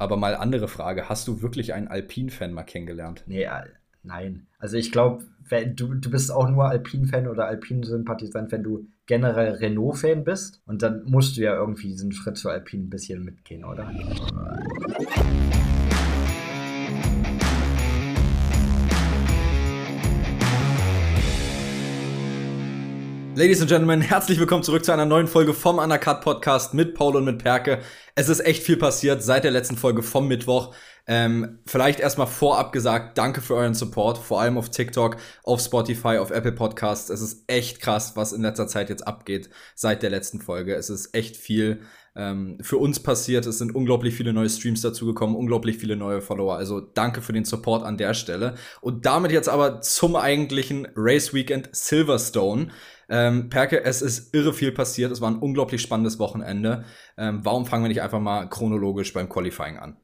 Aber mal andere Frage, hast du wirklich einen Alpin-Fan mal kennengelernt? Nee, nein. Also ich glaube, du, du bist auch nur Alpin-Fan oder Alpin-Sympathisant, wenn du generell Renault-Fan bist. Und dann musst du ja irgendwie diesen Schritt zu Alpin ein bisschen mitgehen, oder? Ladies and Gentlemen, herzlich willkommen zurück zu einer neuen Folge vom Undercut Podcast mit Paul und mit Perke. Es ist echt viel passiert seit der letzten Folge vom Mittwoch. Ähm, vielleicht erstmal vorab gesagt, danke für euren Support, vor allem auf TikTok, auf Spotify, auf Apple Podcasts. Es ist echt krass, was in letzter Zeit jetzt abgeht seit der letzten Folge. Es ist echt viel ähm, für uns passiert. Es sind unglaublich viele neue Streams dazugekommen, unglaublich viele neue Follower. Also danke für den Support an der Stelle. Und damit jetzt aber zum eigentlichen Race Weekend Silverstone. Ähm, Perke, es ist irre viel passiert. Es war ein unglaublich spannendes Wochenende. Ähm, warum fangen wir nicht einfach mal chronologisch beim Qualifying an?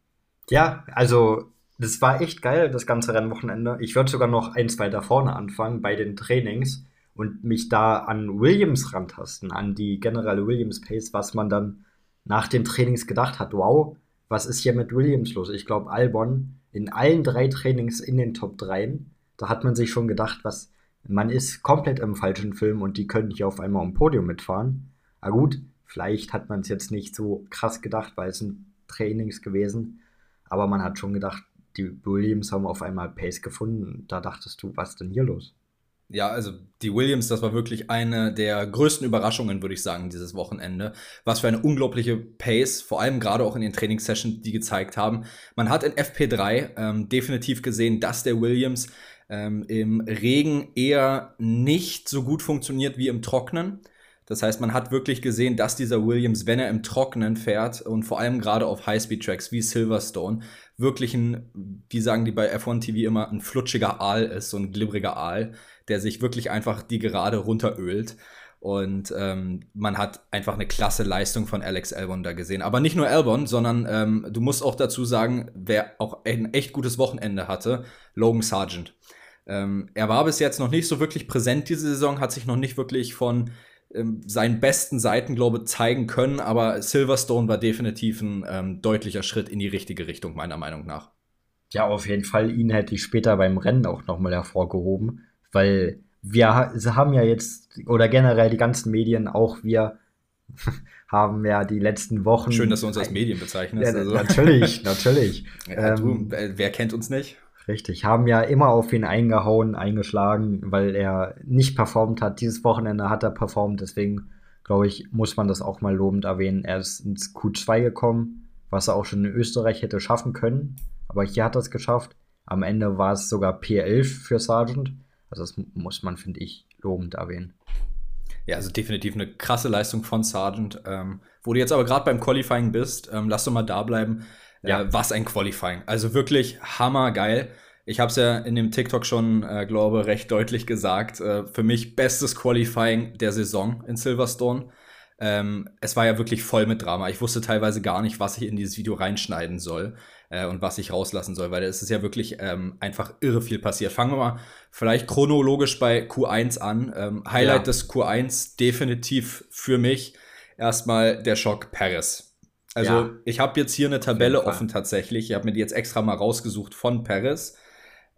Ja, also das war echt geil, das ganze Rennwochenende. Ich würde sogar noch eins weiter vorne anfangen bei den Trainings und mich da an Williams rantasten, an die generelle Williams Pace, was man dann nach den Trainings gedacht hat. Wow, was ist hier mit Williams los? Ich glaube, Albon in allen drei Trainings in den Top 3, da hat man sich schon gedacht, was, man ist komplett im falschen Film und die können hier auf einmal am Podium mitfahren. Aber gut, vielleicht hat man es jetzt nicht so krass gedacht, weil es sind Trainings gewesen. Aber man hat schon gedacht, die Williams haben auf einmal Pace gefunden. Da dachtest du, was denn hier los? Ja, also die Williams, das war wirklich eine der größten Überraschungen, würde ich sagen, dieses Wochenende. Was für eine unglaubliche Pace, vor allem gerade auch in den Trainingssessions, die gezeigt haben. Man hat in FP3 ähm, definitiv gesehen, dass der Williams ähm, im Regen eher nicht so gut funktioniert wie im Trocknen. Das heißt, man hat wirklich gesehen, dass dieser Williams, wenn er im Trocknen fährt und vor allem gerade auf Highspeed-Tracks wie Silverstone, wirklich ein, wie sagen die bei F1 TV immer, ein flutschiger Aal ist, so ein glibberiger Aal, der sich wirklich einfach die Gerade runterölt. Und ähm, man hat einfach eine klasse Leistung von Alex Albon da gesehen. Aber nicht nur Albon, sondern ähm, du musst auch dazu sagen, wer auch ein echt gutes Wochenende hatte, Logan Sargent. Ähm, er war bis jetzt noch nicht so wirklich präsent diese Saison, hat sich noch nicht wirklich von ähm, seinen besten Seiten, glaube ich, zeigen können, aber Silverstone war definitiv ein ähm, deutlicher Schritt in die richtige Richtung, meiner Meinung nach. Ja, auf jeden Fall. Ihn hätte ich später beim Rennen auch nochmal hervorgehoben, weil wir haben ja jetzt, oder generell die ganzen Medien, auch wir haben ja die letzten Wochen. Schön, dass du uns als Medien bezeichnest. Ja, also. Natürlich, natürlich. Ja, du, ähm, wer kennt uns nicht? Richtig, haben ja immer auf ihn eingehauen, eingeschlagen, weil er nicht performt hat. Dieses Wochenende hat er performt, deswegen glaube ich, muss man das auch mal lobend erwähnen. Er ist ins Q2 gekommen, was er auch schon in Österreich hätte schaffen können, aber hier hat er es geschafft. Am Ende war es sogar P11 für Sargent. Also das muss man, finde ich, lobend erwähnen. Ja, also definitiv eine krasse Leistung von Sargent. Ähm, wo du jetzt aber gerade beim Qualifying bist, ähm, lass doch mal da bleiben. Ja. Äh, was ein Qualifying. Also wirklich hammergeil. Ich habe es ja in dem TikTok schon, äh, glaube recht deutlich gesagt. Äh, für mich bestes Qualifying der Saison in Silverstone. Ähm, es war ja wirklich voll mit Drama. Ich wusste teilweise gar nicht, was ich in dieses Video reinschneiden soll äh, und was ich rauslassen soll, weil es ist ja wirklich ähm, einfach irre viel passiert. Fangen wir mal vielleicht chronologisch bei Q1 an. Ähm, Highlight ja. des Q1 definitiv für mich erstmal der Schock Paris. Also ja. ich habe jetzt hier eine Tabelle offen tatsächlich. Ich habe mir die jetzt extra mal rausgesucht von Paris,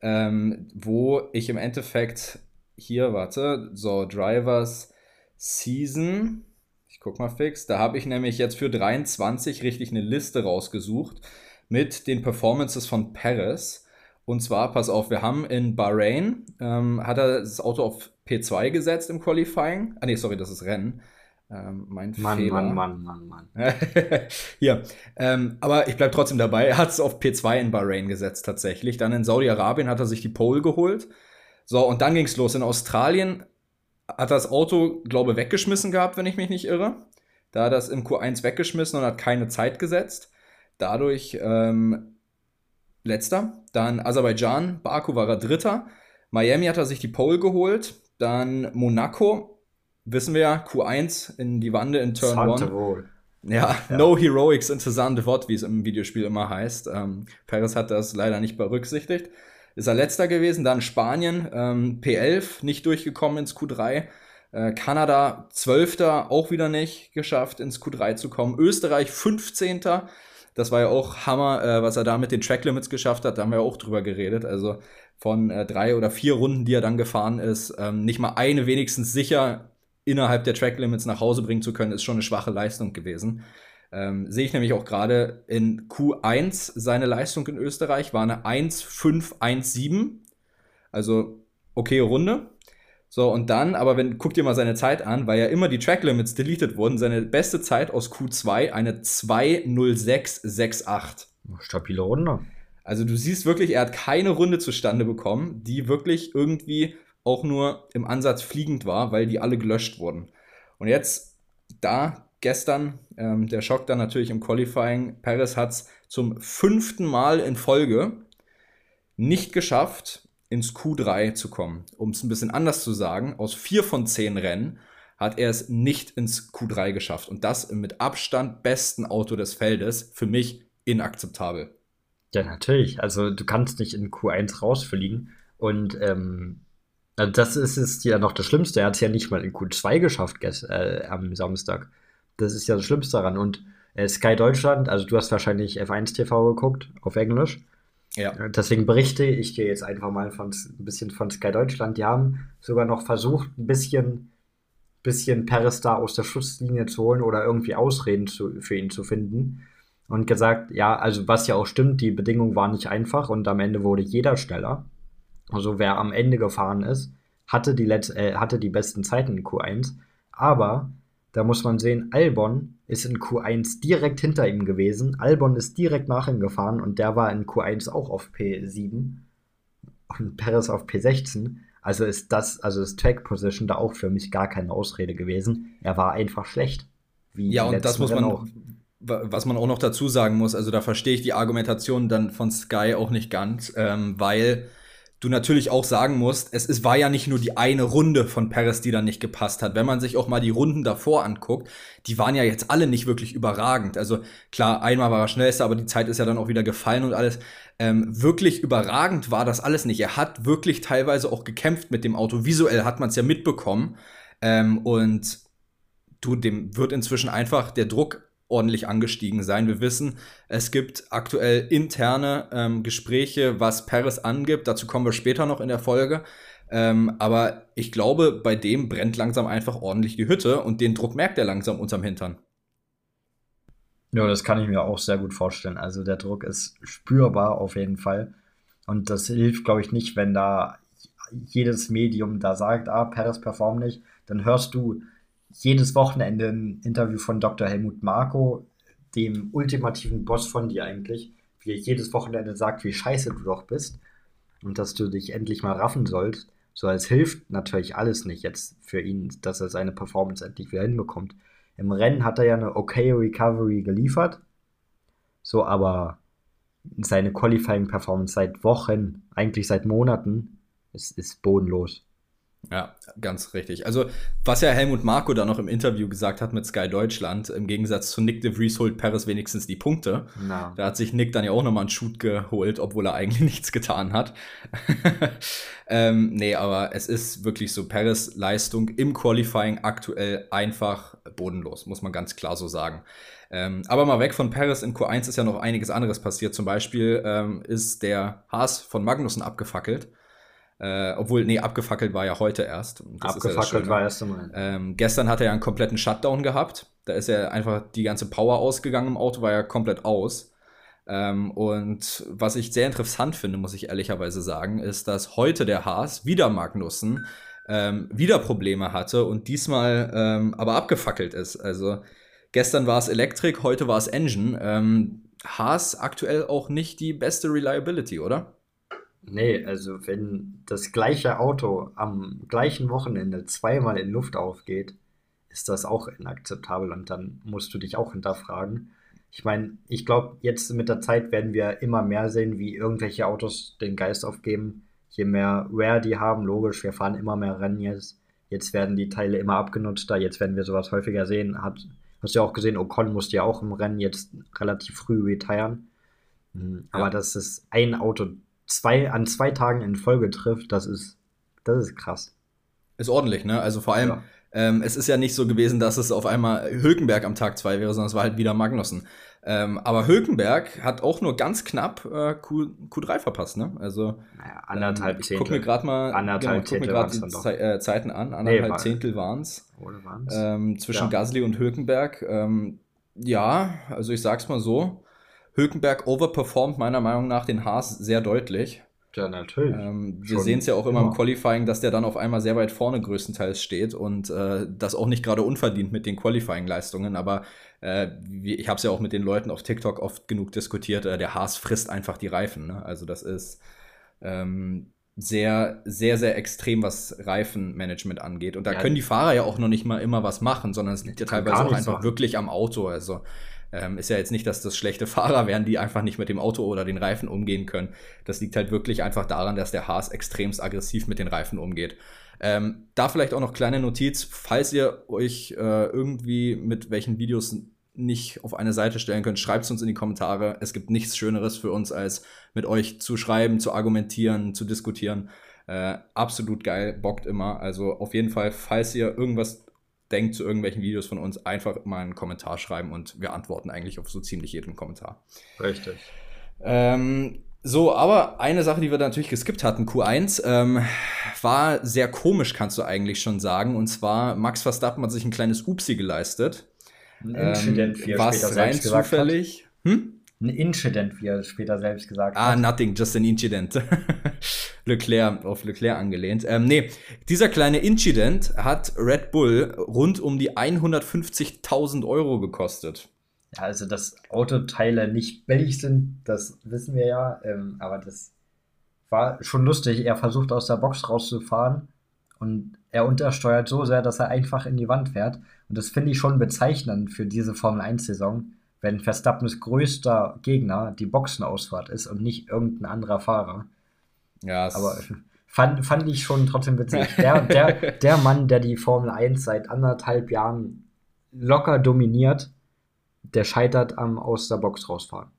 ähm, wo ich im Endeffekt hier, warte, so Drivers Season, ich guck mal fix, da habe ich nämlich jetzt für 23 richtig eine Liste rausgesucht mit den Performances von Paris. Und zwar, pass auf, wir haben in Bahrain, ähm, hat er das Auto auf P2 gesetzt im Qualifying. Ah nee, sorry, das ist Rennen. Ähm, mein Mann, Fehler. Mann, Mann, Mann, Mann. Hier. Ähm, aber ich bleibe trotzdem dabei. Er hat es auf P2 in Bahrain gesetzt tatsächlich. Dann in Saudi-Arabien hat er sich die Pole geholt. So, und dann ging es los. In Australien hat das Auto, glaube ich, weggeschmissen gehabt, wenn ich mich nicht irre. Da hat er es im Q1 weggeschmissen und hat keine Zeit gesetzt. Dadurch ähm, letzter. Dann Aserbaidschan, Baku war er dritter. Miami hat er sich die Pole geholt. Dann Monaco wissen wir ja, Q1 in die Wande in Turn 1. Ja, ja, no heroics in Cezanne Devot, wie es im Videospiel immer heißt. Ähm, Perez hat das leider nicht berücksichtigt. Ist er letzter gewesen, dann Spanien, ähm, P11, nicht durchgekommen ins Q3. Äh, Kanada, 12. auch wieder nicht geschafft, ins Q3 zu kommen. Österreich, 15. Da Das war ja auch Hammer, äh, was er da mit den Track Limits geschafft hat. Da haben wir auch drüber geredet. Also von äh, drei oder vier Runden, die er dann gefahren ist, ähm, nicht mal eine wenigstens sicher innerhalb der Track Limits nach Hause bringen zu können, ist schon eine schwache Leistung gewesen. Ähm, sehe ich nämlich auch gerade in Q1 seine Leistung in Österreich war eine 1,517. Also okay Runde. So, und dann, aber wenn, guck dir mal seine Zeit an, weil ja immer die Track Limits deleted wurden, seine beste Zeit aus Q2 eine 20668. Stabile Runde. Also du siehst wirklich, er hat keine Runde zustande bekommen, die wirklich irgendwie auch nur im Ansatz fliegend war, weil die alle gelöscht wurden. Und jetzt da gestern, ähm, der Schock dann natürlich im Qualifying, Perez hat es zum fünften Mal in Folge nicht geschafft, ins Q3 zu kommen. Um es ein bisschen anders zu sagen, aus vier von zehn Rennen hat er es nicht ins Q3 geschafft. Und das im mit Abstand besten Auto des Feldes. Für mich inakzeptabel. Ja, natürlich. Also du kannst nicht in Q1 rausfliegen. Und ähm, also das ist es ja noch das Schlimmste. Er hat es ja nicht mal in Q2 geschafft äh, am Samstag. Das ist ja das Schlimmste daran. Und äh, Sky Deutschland, also du hast wahrscheinlich F1 TV geguckt auf Englisch. Ja. Äh, deswegen berichte ich dir jetzt einfach mal von, ein bisschen von Sky Deutschland. Die haben sogar noch versucht, ein bisschen, bisschen Paris da aus der Schusslinie zu holen oder irgendwie Ausreden zu, für ihn zu finden. Und gesagt, ja, also was ja auch stimmt, die Bedingungen waren nicht einfach und am Ende wurde jeder schneller. Also wer am Ende gefahren ist, hatte die, Let äh, hatte die besten Zeiten in Q1. Aber da muss man sehen, Albon ist in Q1 direkt hinter ihm gewesen. Albon ist direkt nach ihm gefahren und der war in Q1 auch auf P7 und Perez auf P16. Also ist das, also ist Track Position da auch für mich gar keine Ausrede gewesen. Er war einfach schlecht. ja, und das muss man auch. Was man auch noch dazu sagen muss, also da verstehe ich die Argumentation dann von Sky auch nicht ganz, ähm, weil du natürlich auch sagen musst, es, es war ja nicht nur die eine Runde von Perez, die dann nicht gepasst hat. Wenn man sich auch mal die Runden davor anguckt, die waren ja jetzt alle nicht wirklich überragend. Also klar, einmal war er schnellster, aber die Zeit ist ja dann auch wieder gefallen und alles. Ähm, wirklich überragend war das alles nicht. Er hat wirklich teilweise auch gekämpft mit dem Auto. Visuell hat man es ja mitbekommen. Ähm, und du, dem wird inzwischen einfach der Druck ordentlich angestiegen sein. Wir wissen, es gibt aktuell interne ähm, Gespräche, was Paris angibt. Dazu kommen wir später noch in der Folge. Ähm, aber ich glaube, bei dem brennt langsam einfach ordentlich die Hütte und den Druck merkt er langsam unterm Hintern. Ja, das kann ich mir auch sehr gut vorstellen. Also der Druck ist spürbar auf jeden Fall. Und das hilft, glaube ich, nicht, wenn da jedes Medium da sagt, ah, Paris performt nicht. Dann hörst du jedes Wochenende ein Interview von Dr. Helmut Marko, dem ultimativen Boss von dir eigentlich, wie er jedes Wochenende sagt, wie scheiße du doch bist und dass du dich endlich mal raffen sollst. So, als hilft natürlich alles nicht jetzt für ihn, dass er seine Performance endlich wieder hinbekommt. Im Rennen hat er ja eine okay Recovery geliefert, so, aber seine Qualifying-Performance seit Wochen, eigentlich seit Monaten, ist, ist bodenlos. Ja, ganz richtig. Also, was ja Helmut Marko da noch im Interview gesagt hat mit Sky Deutschland, im Gegensatz zu Nick de Vries holt Paris wenigstens die Punkte. No. Da hat sich Nick dann ja auch nochmal einen Shoot geholt, obwohl er eigentlich nichts getan hat. ähm, nee, aber es ist wirklich so, Paris Leistung im Qualifying aktuell einfach bodenlos, muss man ganz klar so sagen. Ähm, aber mal weg von Paris in Q1 ist ja noch einiges anderes passiert. Zum Beispiel ähm, ist der Haas von Magnussen abgefackelt. Äh, obwohl, nee, abgefackelt war ja heute erst. Abgefackelt ja war erst einmal. Ähm, gestern hat er ja einen kompletten Shutdown gehabt. Da ist ja einfach die ganze Power ausgegangen im Auto, war ja komplett aus. Ähm, und was ich sehr interessant finde, muss ich ehrlicherweise sagen, ist, dass heute der Haas wieder Magnussen ähm, wieder Probleme hatte und diesmal ähm, aber abgefackelt ist. Also gestern war es Elektrik, heute war es Engine. Ähm, Haas aktuell auch nicht die beste Reliability, oder? Nee, also wenn das gleiche Auto am gleichen Wochenende zweimal in Luft aufgeht, ist das auch inakzeptabel und dann musst du dich auch hinterfragen. Ich meine, ich glaube, jetzt mit der Zeit werden wir immer mehr sehen, wie irgendwelche Autos den Geist aufgeben. Je mehr Rare die haben, logisch, wir fahren immer mehr Rennen jetzt. Jetzt werden die Teile immer abgenutzter, jetzt werden wir sowas häufiger sehen. Hat, hast du ja auch gesehen, Ocon musste ja auch im Rennen jetzt relativ früh retiren. Mhm, aber ja. dass es ein Auto zwei, an zwei Tagen in Folge trifft, das ist, das ist krass. Ist ordentlich, ne? Also vor allem, ja. ähm, es ist ja nicht so gewesen, dass es auf einmal Hülkenberg am Tag zwei wäre, sondern es war halt wieder Magnussen. Ähm, aber Hülkenberg hat auch nur ganz knapp äh, Q, Q3 verpasst, ne? Also naja, anderthalb ähm, ich gucke mir gerade mal anderthalb genau, guck mir grad die Ze äh, Zeiten an. Anderthalb nee, war, Zehntel waren es. Ähm, zwischen ja. Gasly und Hülkenberg. Ähm, ja, also ich sag's mal so. Hülkenberg overperformt meiner Meinung nach den Haas sehr deutlich. Ja, natürlich. Ähm, wir sehen es ja auch immer, immer, im Qualifying, dass der dann auf einmal sehr weit vorne größtenteils steht und äh, das auch nicht gerade unverdient mit den Qualifying-Leistungen. Aber äh, ich habe es ja auch mit den Leuten auf TikTok oft genug diskutiert. Äh, der Haas frisst einfach die Reifen. Ne? Also das ist ähm, sehr, sehr, sehr extrem, was Reifenmanagement angeht. Und da ja. können die Fahrer ja auch noch nicht mal immer was machen, sondern es liegt ja teilweise auch einfach machen. wirklich am Auto. Also ähm, ist ja jetzt nicht, dass das schlechte Fahrer wären, die einfach nicht mit dem Auto oder den Reifen umgehen können. Das liegt halt wirklich einfach daran, dass der Haas extremst aggressiv mit den Reifen umgeht. Ähm, da vielleicht auch noch kleine Notiz, falls ihr euch äh, irgendwie mit welchen Videos nicht auf eine Seite stellen könnt, schreibt es uns in die Kommentare. Es gibt nichts Schöneres für uns, als mit euch zu schreiben, zu argumentieren, zu diskutieren. Äh, absolut geil, bockt immer. Also auf jeden Fall, falls ihr irgendwas denkt zu irgendwelchen Videos von uns, einfach mal einen Kommentar schreiben und wir antworten eigentlich auf so ziemlich jeden Kommentar. Richtig. Ähm, so, aber eine Sache, die wir natürlich geskippt hatten, Q1, ähm, war sehr komisch, kannst du eigentlich schon sagen. Und zwar, Max Verstappen hat sich ein kleines Upsi geleistet. Ein Incident, ähm, später rein zufällig. Hm? Ein Incident, wie er später selbst gesagt ah, hat. Ah, nothing, just an incident. Leclerc, auf Leclerc angelehnt. Ähm, nee, dieser kleine Incident hat Red Bull rund um die 150.000 Euro gekostet. Ja, also dass Autoteile nicht billig sind, das wissen wir ja. Ähm, aber das war schon lustig. Er versucht aus der Box rauszufahren und er untersteuert so sehr, dass er einfach in die Wand fährt. Und das finde ich schon bezeichnend für diese Formel 1-Saison wenn Verstappens größter Gegner die Boxenausfahrt ist und nicht irgendein anderer Fahrer. Ja, aber fand, fand ich schon trotzdem witzig. Der, der, der Mann, der die Formel 1 seit anderthalb Jahren locker dominiert, der scheitert am aus der Box rausfahren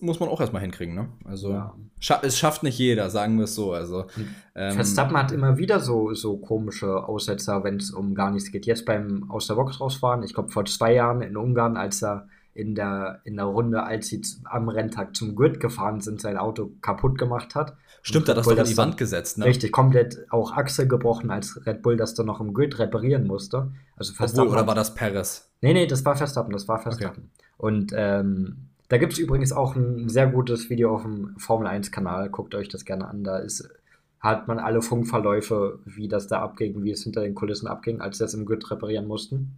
muss man auch erstmal hinkriegen, ne? Also ja. scha es schafft nicht jeder, sagen wir es so. Also ähm, Verstappen hat immer wieder so, so komische Aussetzer, wenn es um gar nichts geht. Jetzt beim aus der Box rausfahren, ich glaube vor zwei Jahren in Ungarn, als er in der, in der Runde, als sie am Renntag zum Grid gefahren sind, sein Auto kaputt gemacht hat. Stimmt, er hat das doch in die Wand gesetzt, ne? Richtig, komplett auch Achse gebrochen, als Red Bull das dann noch im Grid reparieren musste. Also Verstappen. Obwohl, oder war das Perez? Nee, nee, das war Verstappen, das war Verstappen. Okay. Und ähm, da gibt es übrigens auch ein sehr gutes Video auf dem Formel 1-Kanal. Guckt euch das gerne an. Da ist, hat man alle Funkverläufe, wie das da abging, wie es hinter den Kulissen abging, als sie das im Grid reparieren mussten.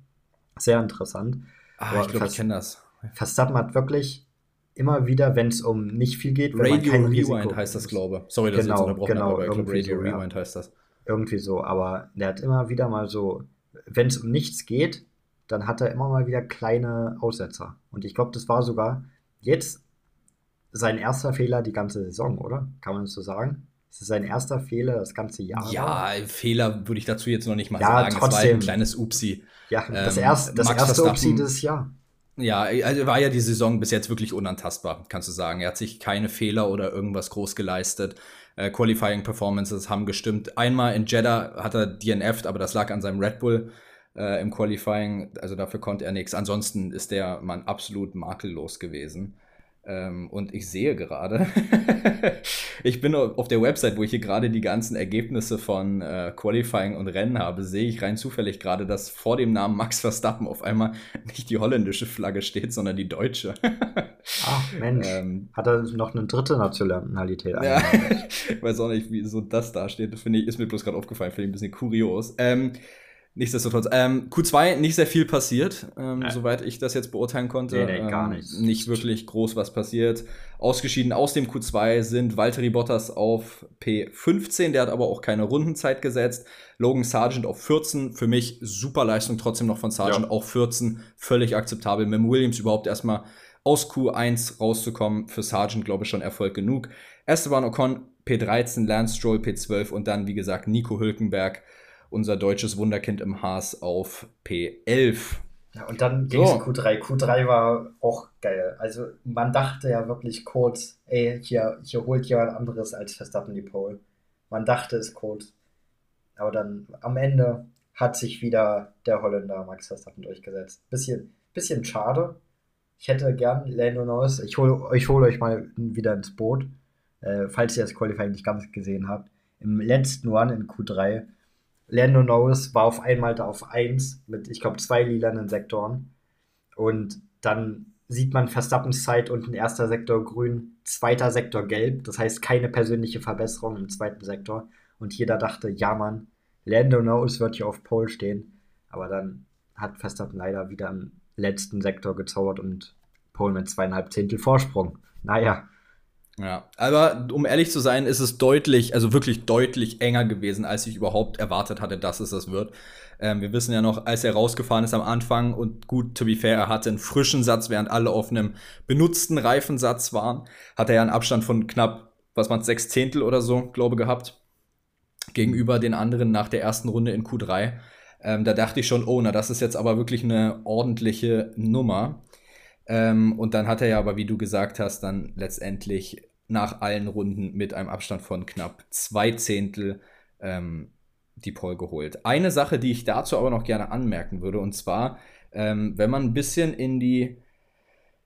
Sehr interessant. Ah, ich glaube, ich kenne das. Verstappen hat wirklich immer wieder, wenn es um nicht viel geht, wenn Radio man kein Rewind heißt das, glaube ich. Sorry, dass genau, ich jetzt unterbrochen genau, habe, aber glaube, Radio so, Rewind ja. heißt das. Irgendwie so, aber der hat immer wieder mal so, wenn es um nichts geht, dann hat er immer mal wieder kleine Aussetzer. Und ich glaube, das war sogar jetzt sein erster Fehler die ganze Saison, oder? Kann man das so sagen? Ist es sein erster Fehler das ganze Jahr? Ja, Fehler würde ich dazu jetzt noch nicht mal ja, sagen. Trotzdem. Es war ein kleines Upsi. Ja, das, ähm, erste, das erste Upsi des Jahr. Ja, also war ja die Saison bis jetzt wirklich unantastbar, kannst du sagen. Er hat sich keine Fehler oder irgendwas groß geleistet. Äh, Qualifying Performances haben gestimmt. Einmal in Jeddah hat er DNF'd, aber das lag an seinem Red Bull äh, im Qualifying. Also dafür konnte er nichts. Ansonsten ist der Mann absolut makellos gewesen. Ähm, und ich sehe gerade, ich bin auf der Website, wo ich hier gerade die ganzen Ergebnisse von äh, Qualifying und Rennen habe, sehe ich rein zufällig gerade, dass vor dem Namen Max Verstappen auf einmal nicht die holländische Flagge steht, sondern die deutsche. Ach Mensch, ähm, hat er noch eine dritte Nationalität? Ja, ich weiß auch nicht, wie so das da steht. Das finde ich, ist mir bloß gerade aufgefallen, finde ich ein bisschen kurios. Ähm, Nichtsdestotrotz, ähm, Q2 nicht sehr viel passiert, ähm, ja. soweit ich das jetzt beurteilen konnte. Nee, nee, gar ähm, nicht. nicht wirklich groß was passiert. Ausgeschieden aus dem Q2 sind Valtteri Bottas auf P15, der hat aber auch keine Rundenzeit gesetzt. Logan Sargent auf 14, für mich super Leistung trotzdem noch von Sargent, ja. auch 14, völlig akzeptabel. Mit dem Williams überhaupt erstmal aus Q1 rauszukommen, für Sargent glaube ich schon Erfolg genug. Esteban Ocon P13, Lance Stroll P12 und dann, wie gesagt, Nico Hülkenberg unser deutsches Wunderkind im Haas auf P11. Ja, und dann ging es so. Q3. Q3 war auch geil. Also man dachte ja wirklich kurz, ey, hier, hier holt jemand anderes als Verstappen die Pole. Man dachte es kurz. Aber dann am Ende hat sich wieder der Holländer Max Verstappen durchgesetzt. Bisschen, bisschen schade, ich hätte gern Lando Norris, ich hole ich hol euch mal wieder ins Boot, äh, falls ihr das Qualifying nicht ganz gesehen habt. Im letzten Run in Q3, Lando Norris war auf einmal da auf 1 mit, ich glaube, zwei lilanen Sektoren. Und dann sieht man Verstappens Zeit unten erster Sektor grün, zweiter Sektor gelb. Das heißt keine persönliche Verbesserung im zweiten Sektor. Und jeder dachte, ja Mann, Lando Norris wird hier auf Pole stehen. Aber dann hat Verstappen leider wieder im letzten Sektor gezaubert und Pole mit zweieinhalb Zehntel Vorsprung. Naja. Ja, aber um ehrlich zu sein, ist es deutlich, also wirklich deutlich enger gewesen, als ich überhaupt erwartet hatte, dass es das wird. Ähm, wir wissen ja noch, als er rausgefahren ist am Anfang und gut, to be fair, er hatte einen frischen Satz, während alle auf einem benutzten Reifensatz waren, hat er ja einen Abstand von knapp, was man sechs Zehntel oder so, glaube gehabt, gegenüber den anderen nach der ersten Runde in Q3. Ähm, da dachte ich schon, oh, na, das ist jetzt aber wirklich eine ordentliche Nummer. Ähm, und dann hat er ja aber, wie du gesagt hast, dann letztendlich nach allen Runden mit einem Abstand von knapp zwei Zehntel ähm, die Pole geholt. Eine Sache, die ich dazu aber noch gerne anmerken würde, und zwar, ähm, wenn man ein bisschen in die,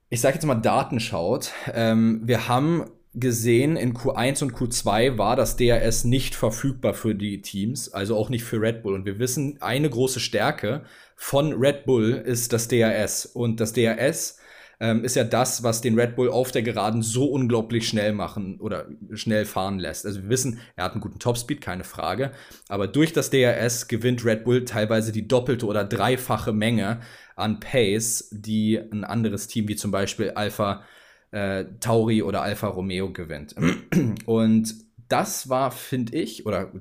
ich sage jetzt mal, Daten schaut, ähm, wir haben gesehen, in Q1 und Q2 war das DRS nicht verfügbar für die Teams, also auch nicht für Red Bull. Und wir wissen, eine große Stärke von Red Bull ist das DRS. Und das DRS ähm, ist ja das, was den Red Bull auf der Geraden so unglaublich schnell machen oder schnell fahren lässt. Also wir wissen, er hat einen guten Topspeed, keine Frage. Aber durch das DRS gewinnt Red Bull teilweise die doppelte oder dreifache Menge an Pace, die ein anderes Team wie zum Beispiel Alpha äh, Tauri oder Alfa Romeo gewinnt. Und das war, finde ich, oder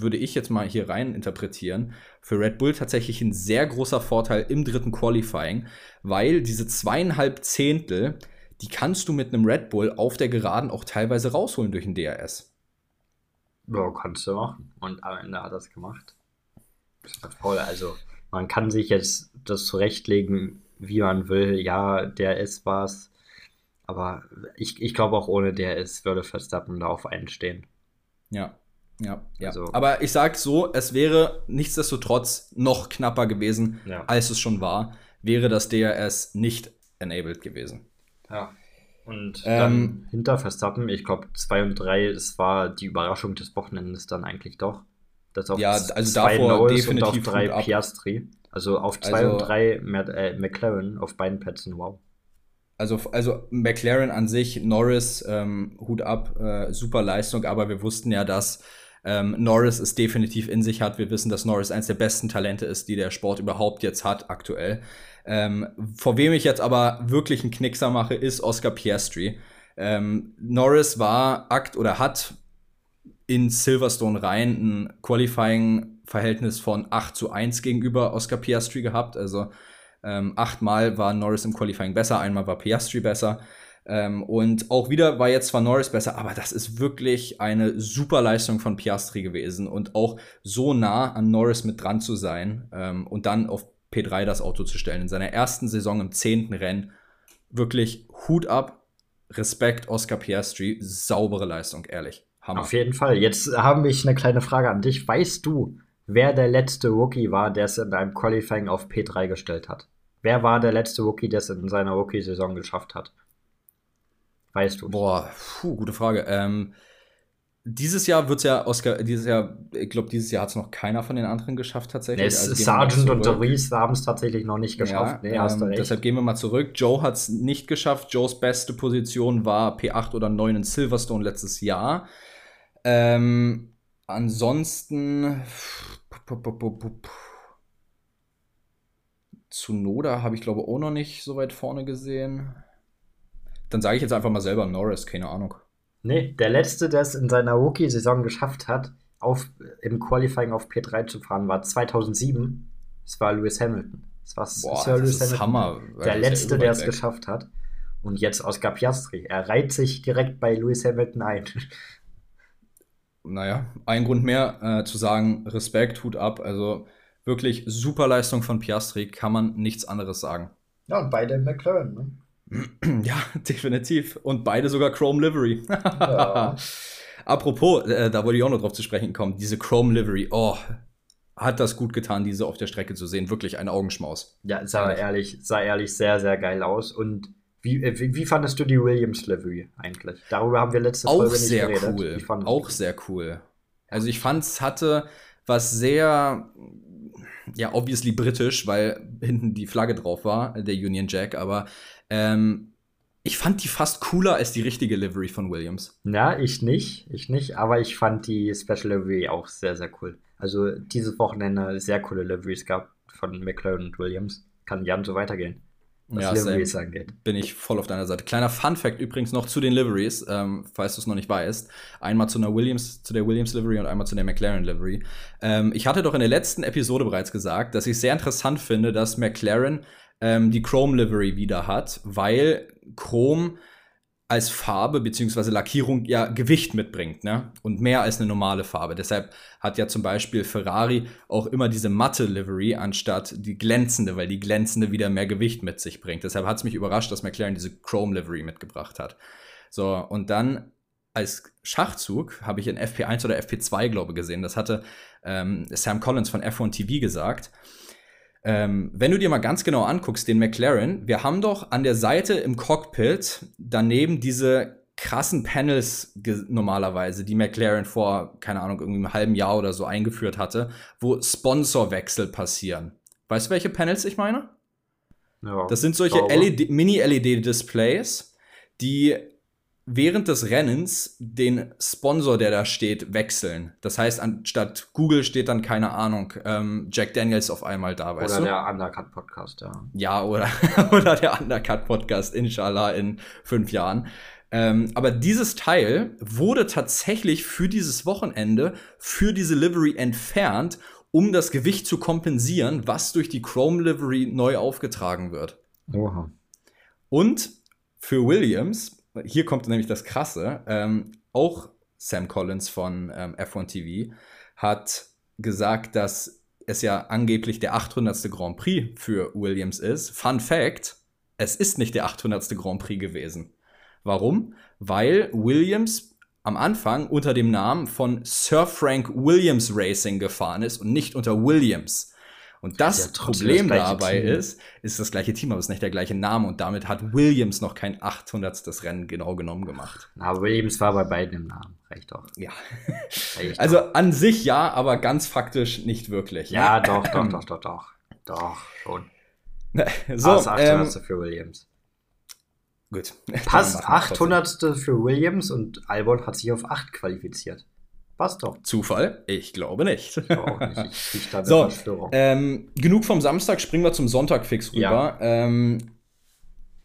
würde ich jetzt mal hier rein interpretieren, für Red Bull tatsächlich ein sehr großer Vorteil im dritten Qualifying, weil diese zweieinhalb Zehntel, die kannst du mit einem Red Bull auf der Geraden auch teilweise rausholen durch ein DRS. Ja, kannst du machen. Und am Ende hat er es gemacht. Also, man kann sich jetzt das zurechtlegen, wie man will. Ja, DRS war es. Aber ich, ich glaube auch ohne DRS würde Verstappen da auf einen stehen. Ja, ja, ja. Also, Aber ich sag so, es wäre nichtsdestotrotz noch knapper gewesen, ja. als es schon war, wäre das DRS nicht enabled gewesen. Ja. Und dann ähm, hinter Verstappen, ich glaube 2 und 3, es war die Überraschung des Wochenendes dann eigentlich doch. Das auf ja, also davor definitiv und auf 3 Piastri. Also auf 2 also, und 3 äh, McLaren auf beiden Plätzen, wow. Also, also McLaren an sich, Norris, ähm, Hut ab, äh, super Leistung, aber wir wussten ja, dass ähm, Norris es definitiv in sich hat. Wir wissen, dass Norris eines der besten Talente ist, die der Sport überhaupt jetzt hat, aktuell. Ähm, vor wem ich jetzt aber wirklich einen Knickser mache, ist Oscar Piastri. Ähm, Norris war akt oder hat in Silverstone rein ein Qualifying-Verhältnis von 8 zu 1 gegenüber Oscar Piastri gehabt. Also ähm, achtmal war Norris im Qualifying besser, einmal war Piastri besser. Ähm, und auch wieder war jetzt zwar Norris besser, aber das ist wirklich eine super Leistung von Piastri gewesen und auch so nah an Norris mit dran zu sein ähm, und dann auf P3 das Auto zu stellen in seiner ersten Saison im zehnten Rennen. Wirklich Hut ab, Respekt, Oscar Piastri, saubere Leistung, ehrlich. Hammer. Auf jeden Fall. Jetzt habe ich eine kleine Frage an dich. Weißt du, wer der letzte Rookie war, der es in einem Qualifying auf P3 gestellt hat? Wer war der letzte Rookie, der es in seiner Rookie-Saison geschafft hat? Weißt du? Boah, puh, gute Frage. Ähm, dieses Jahr wird es ja Oscar, dieses Jahr, ich glaube, dieses Jahr hat es noch keiner von den anderen geschafft tatsächlich. Nee, also Sargent und Reese haben es tatsächlich noch nicht geschafft. Ja, nee, hast ähm, du recht. Deshalb gehen wir mal zurück. Joe hat es nicht geschafft. Joes beste Position war P8 oder 9 in Silverstone letztes Jahr. Ähm, ansonsten Zunoda habe ich glaube auch noch nicht so weit vorne gesehen. Dann sage ich jetzt einfach mal selber Norris, keine Ahnung. Nee, der letzte, der es in seiner Rookie-Saison geschafft hat, auf, im Qualifying auf P3 zu fahren, war 2007. Es war Lewis Hamilton. Das war Boah, Sir Lewis Hamilton. Hammer. Der letzte, der es geschafft hat. Und jetzt Oscar Piastri. Er reiht sich direkt bei Lewis Hamilton ein. Naja, ein Grund mehr äh, zu sagen, Respekt, Hut ab. Also wirklich super Leistung von Piastri, kann man nichts anderes sagen. Ja, und beide McLaren, ne? Ja, definitiv. Und beide sogar Chrome Livery. Ja. Apropos, äh, da wollte ich auch noch drauf zu sprechen kommen, diese Chrome Livery, oh, hat das gut getan, diese auf der Strecke zu sehen. Wirklich ein Augenschmaus. Ja, sah ehrlich, ehrlich sah ehrlich sehr, sehr geil aus. Und wie, äh, wie, wie fandest du die Williams Livery eigentlich? Darüber haben wir letzte Folge auch nicht sehr geredet. Cool. Auch sehr cool. Also ich fand es hatte was sehr ja, obviously britisch, weil hinten die Flagge drauf war, der Union Jack, aber ähm, ich fand die fast cooler als die richtige Livery von Williams. Ja, ich nicht, ich nicht, aber ich fand die Special Livery auch sehr, sehr cool. Also dieses Wochenende sehr coole Liveries gab von McLaren und Williams. Kann Jan so weitergehen was ja, Liveries angeht. Bin ich voll auf deiner Seite. Kleiner Fun Fact übrigens noch zu den Liveries, ähm, falls du es noch nicht weißt. Einmal zu einer Williams, zu der Williams Livery und einmal zu der McLaren Livery. Ähm, ich hatte doch in der letzten Episode bereits gesagt, dass ich sehr interessant finde, dass McLaren ähm, die Chrome Livery wieder hat, weil Chrome als Farbe bzw. Lackierung ja Gewicht mitbringt, ne? Und mehr als eine normale Farbe. Deshalb hat ja zum Beispiel Ferrari auch immer diese matte Livery anstatt die glänzende, weil die glänzende wieder mehr Gewicht mit sich bringt. Deshalb hat es mich überrascht, dass McLaren diese Chrome Livery mitgebracht hat. So, und dann als Schachzug habe ich in FP1 oder FP2, glaube ich, gesehen. Das hatte ähm, Sam Collins von F1 TV gesagt. Ähm, wenn du dir mal ganz genau anguckst, den McLaren, wir haben doch an der Seite im Cockpit daneben diese krassen Panels normalerweise, die McLaren vor, keine Ahnung, irgendwie einem halben Jahr oder so eingeführt hatte, wo Sponsorwechsel passieren. Weißt du, welche Panels ich meine? Ja, das sind solche LED, Mini-LED-Displays, die während des Rennens den Sponsor, der da steht, wechseln. Das heißt, anstatt Google steht dann, keine Ahnung, ähm, Jack Daniels auf einmal da, weißt oder du? Oder der Undercut-Podcast, ja. Ja, oder, oder der Undercut-Podcast, inshallah, in fünf Jahren. Ähm, aber dieses Teil wurde tatsächlich für dieses Wochenende, für diese Livery entfernt, um das Gewicht zu kompensieren, was durch die Chrome Livery neu aufgetragen wird. Oha. Und für Williams hier kommt nämlich das Krasse, ähm, auch Sam Collins von ähm, F1 TV hat gesagt, dass es ja angeblich der 800. Grand Prix für Williams ist. Fun Fact, es ist nicht der 800. Grand Prix gewesen. Warum? Weil Williams am Anfang unter dem Namen von Sir Frank Williams Racing gefahren ist und nicht unter Williams. Und das ja, Problem das dabei Team. ist, ist das gleiche Team, aber es ist nicht der gleiche Name. Und damit hat Williams noch kein 800. Rennen genau genommen gemacht. Na, Williams war bei beiden im Namen. Reicht doch. Ja. Reicht also doch. an sich ja, aber ganz faktisch nicht wirklich. Ja, ne? doch, doch, doch, doch, doch. Doch, schon. so, Pass 800. Ähm, für Williams. Gut. Pass 800. für Williams und Albon hat sich auf 8 qualifiziert. Passt doch. Zufall? Ich glaube nicht. Ich auch nicht. Ich so, ähm, genug vom Samstag, springen wir zum Sonntag fix rüber. Ja. Ähm,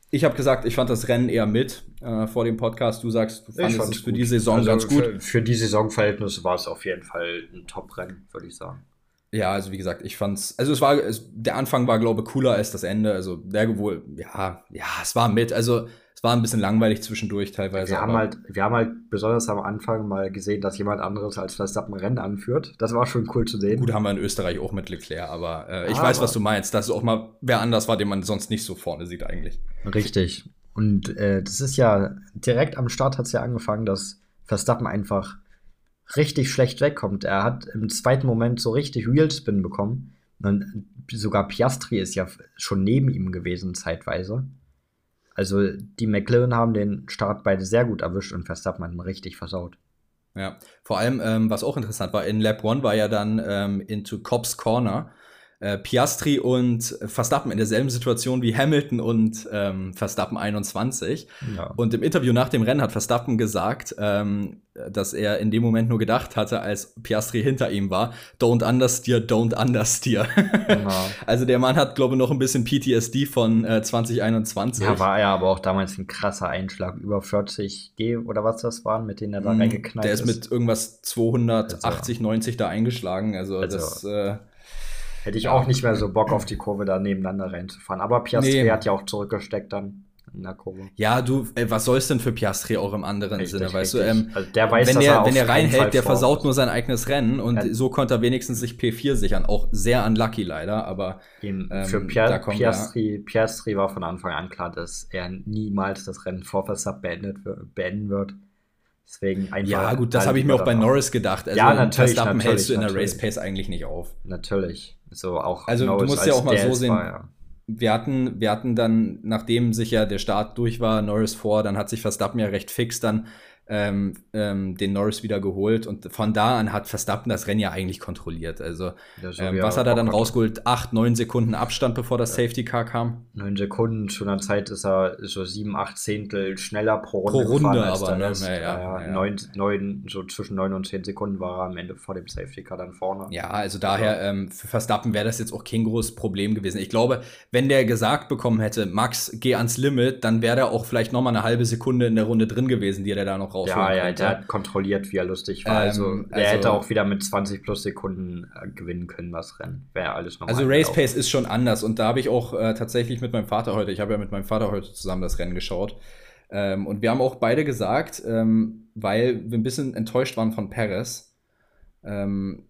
ich habe gesagt, ich fand das Rennen eher mit äh, vor dem Podcast. Du sagst, du fandest es für die Saison also ganz gut. Für, für die Saisonverhältnisse war es auf jeden Fall ein Top-Rennen, würde ich sagen. Ja, also wie gesagt, ich fand's, also es war, es, der Anfang war, glaube ich, cooler als das Ende. Also der wohl, ja, ja, es war mit. Also es war ein bisschen langweilig zwischendurch teilweise. Wir haben halt, wir haben halt besonders am Anfang mal gesehen, dass jemand anderes als Verstappen Rennen anführt. Das war schon cool zu sehen. Gut, haben wir in Österreich auch mit Leclerc, aber äh, ich ah, weiß, was du meinst, dass es auch mal wer anders war, den man sonst nicht so vorne sieht eigentlich. Richtig. Und äh, das ist ja direkt am Start hat es ja angefangen, dass Verstappen einfach richtig schlecht wegkommt. Er hat im zweiten Moment so richtig Wheelspin bekommen. Und sogar Piastri ist ja schon neben ihm gewesen zeitweise. Also die McLaren haben den Start beide sehr gut erwischt und Verstappen hat ihn richtig versaut. Ja, vor allem, ähm, was auch interessant war, in Lap 1 war ja dann ähm, into Cobbs Corner äh, Piastri und Verstappen in derselben Situation wie Hamilton und ähm, Verstappen 21. Ja. Und im Interview nach dem Rennen hat Verstappen gesagt, ähm, dass er in dem Moment nur gedacht hatte, als Piastri hinter ihm war, don't understeer, don't understeer. Genau. also der Mann hat, glaube ich, noch ein bisschen PTSD von äh, 2021. Ja, war er aber auch damals ein krasser Einschlag, über 40 G oder was das waren, mit denen er da mm, reingeknallt ist. Der ist mit irgendwas 280, also, 90 da eingeschlagen, also, also das... Äh, Hätte ich auch nicht mehr so Bock auf die Kurve da nebeneinander reinzufahren. Aber Piastri nee. hat ja auch zurückgesteckt dann in der Kurve. Ja, du, ey, was soll es denn für Piastri auch im anderen richtig, Sinne, weißt richtig. du? Ähm, also der weiß, wenn der, wenn der reinhält, der versaut nur sein eigenes Rennen und ja. so konnte er wenigstens sich P4 sichern. Auch sehr unlucky leider, aber ähm, für Pia Piastri, Piastri war von Anfang an klar, dass er niemals das Rennen vor Verstappen beendet, beenden wird. Deswegen einfach. Ja, gut, das habe ich mir auch bei Norris gedacht. Also ja, natürlich. Verstappen hältst du in der Race Pace eigentlich nicht auf. Natürlich. So auch also Norris du musst ja auch mal so sehen. War, ja. Wir hatten, wir hatten dann, nachdem sich ja der Start durch war, Norris vor, dann hat sich Verstappen ja recht fix dann ähm, ähm, den Norris wieder geholt und von da an hat Verstappen das Rennen ja eigentlich kontrolliert. Also ähm, was hat er dann rausgeholt? Acht, neun Sekunden Abstand, bevor das ja. Safety Car kam? Neun Sekunden, zu einer Zeit ist er so sieben, acht Zehntel schneller pro Runde. Pro Runde aber, ne? Ja, ja, ja, Neun, neun, so zwischen neun und zehn Sekunden war er am Ende vor dem Safety Car dann vorne. Ja, also daher ähm, für Verstappen wäre das jetzt auch kein großes Problem gewesen. Ich glaube, wenn der gesagt bekommen hätte, Max, geh ans Limit, dann wäre er auch vielleicht noch mal eine halbe Sekunde in der Runde drin gewesen, die er da noch rausholen Ja, ja, der hat kontrolliert, wie er lustig war. Also, ähm, also, er hätte auch wieder mit 20 plus Sekunden äh, gewinnen können, das Rennen. Wäre alles normal. Also, Race Pace ist schon anders. Und da habe ich auch äh, tatsächlich mit meinem Vater heute, ich habe ja mit meinem Vater heute zusammen das Rennen geschaut. Ähm, und wir haben auch beide gesagt, ähm, weil wir ein bisschen enttäuscht waren von Perez, ähm,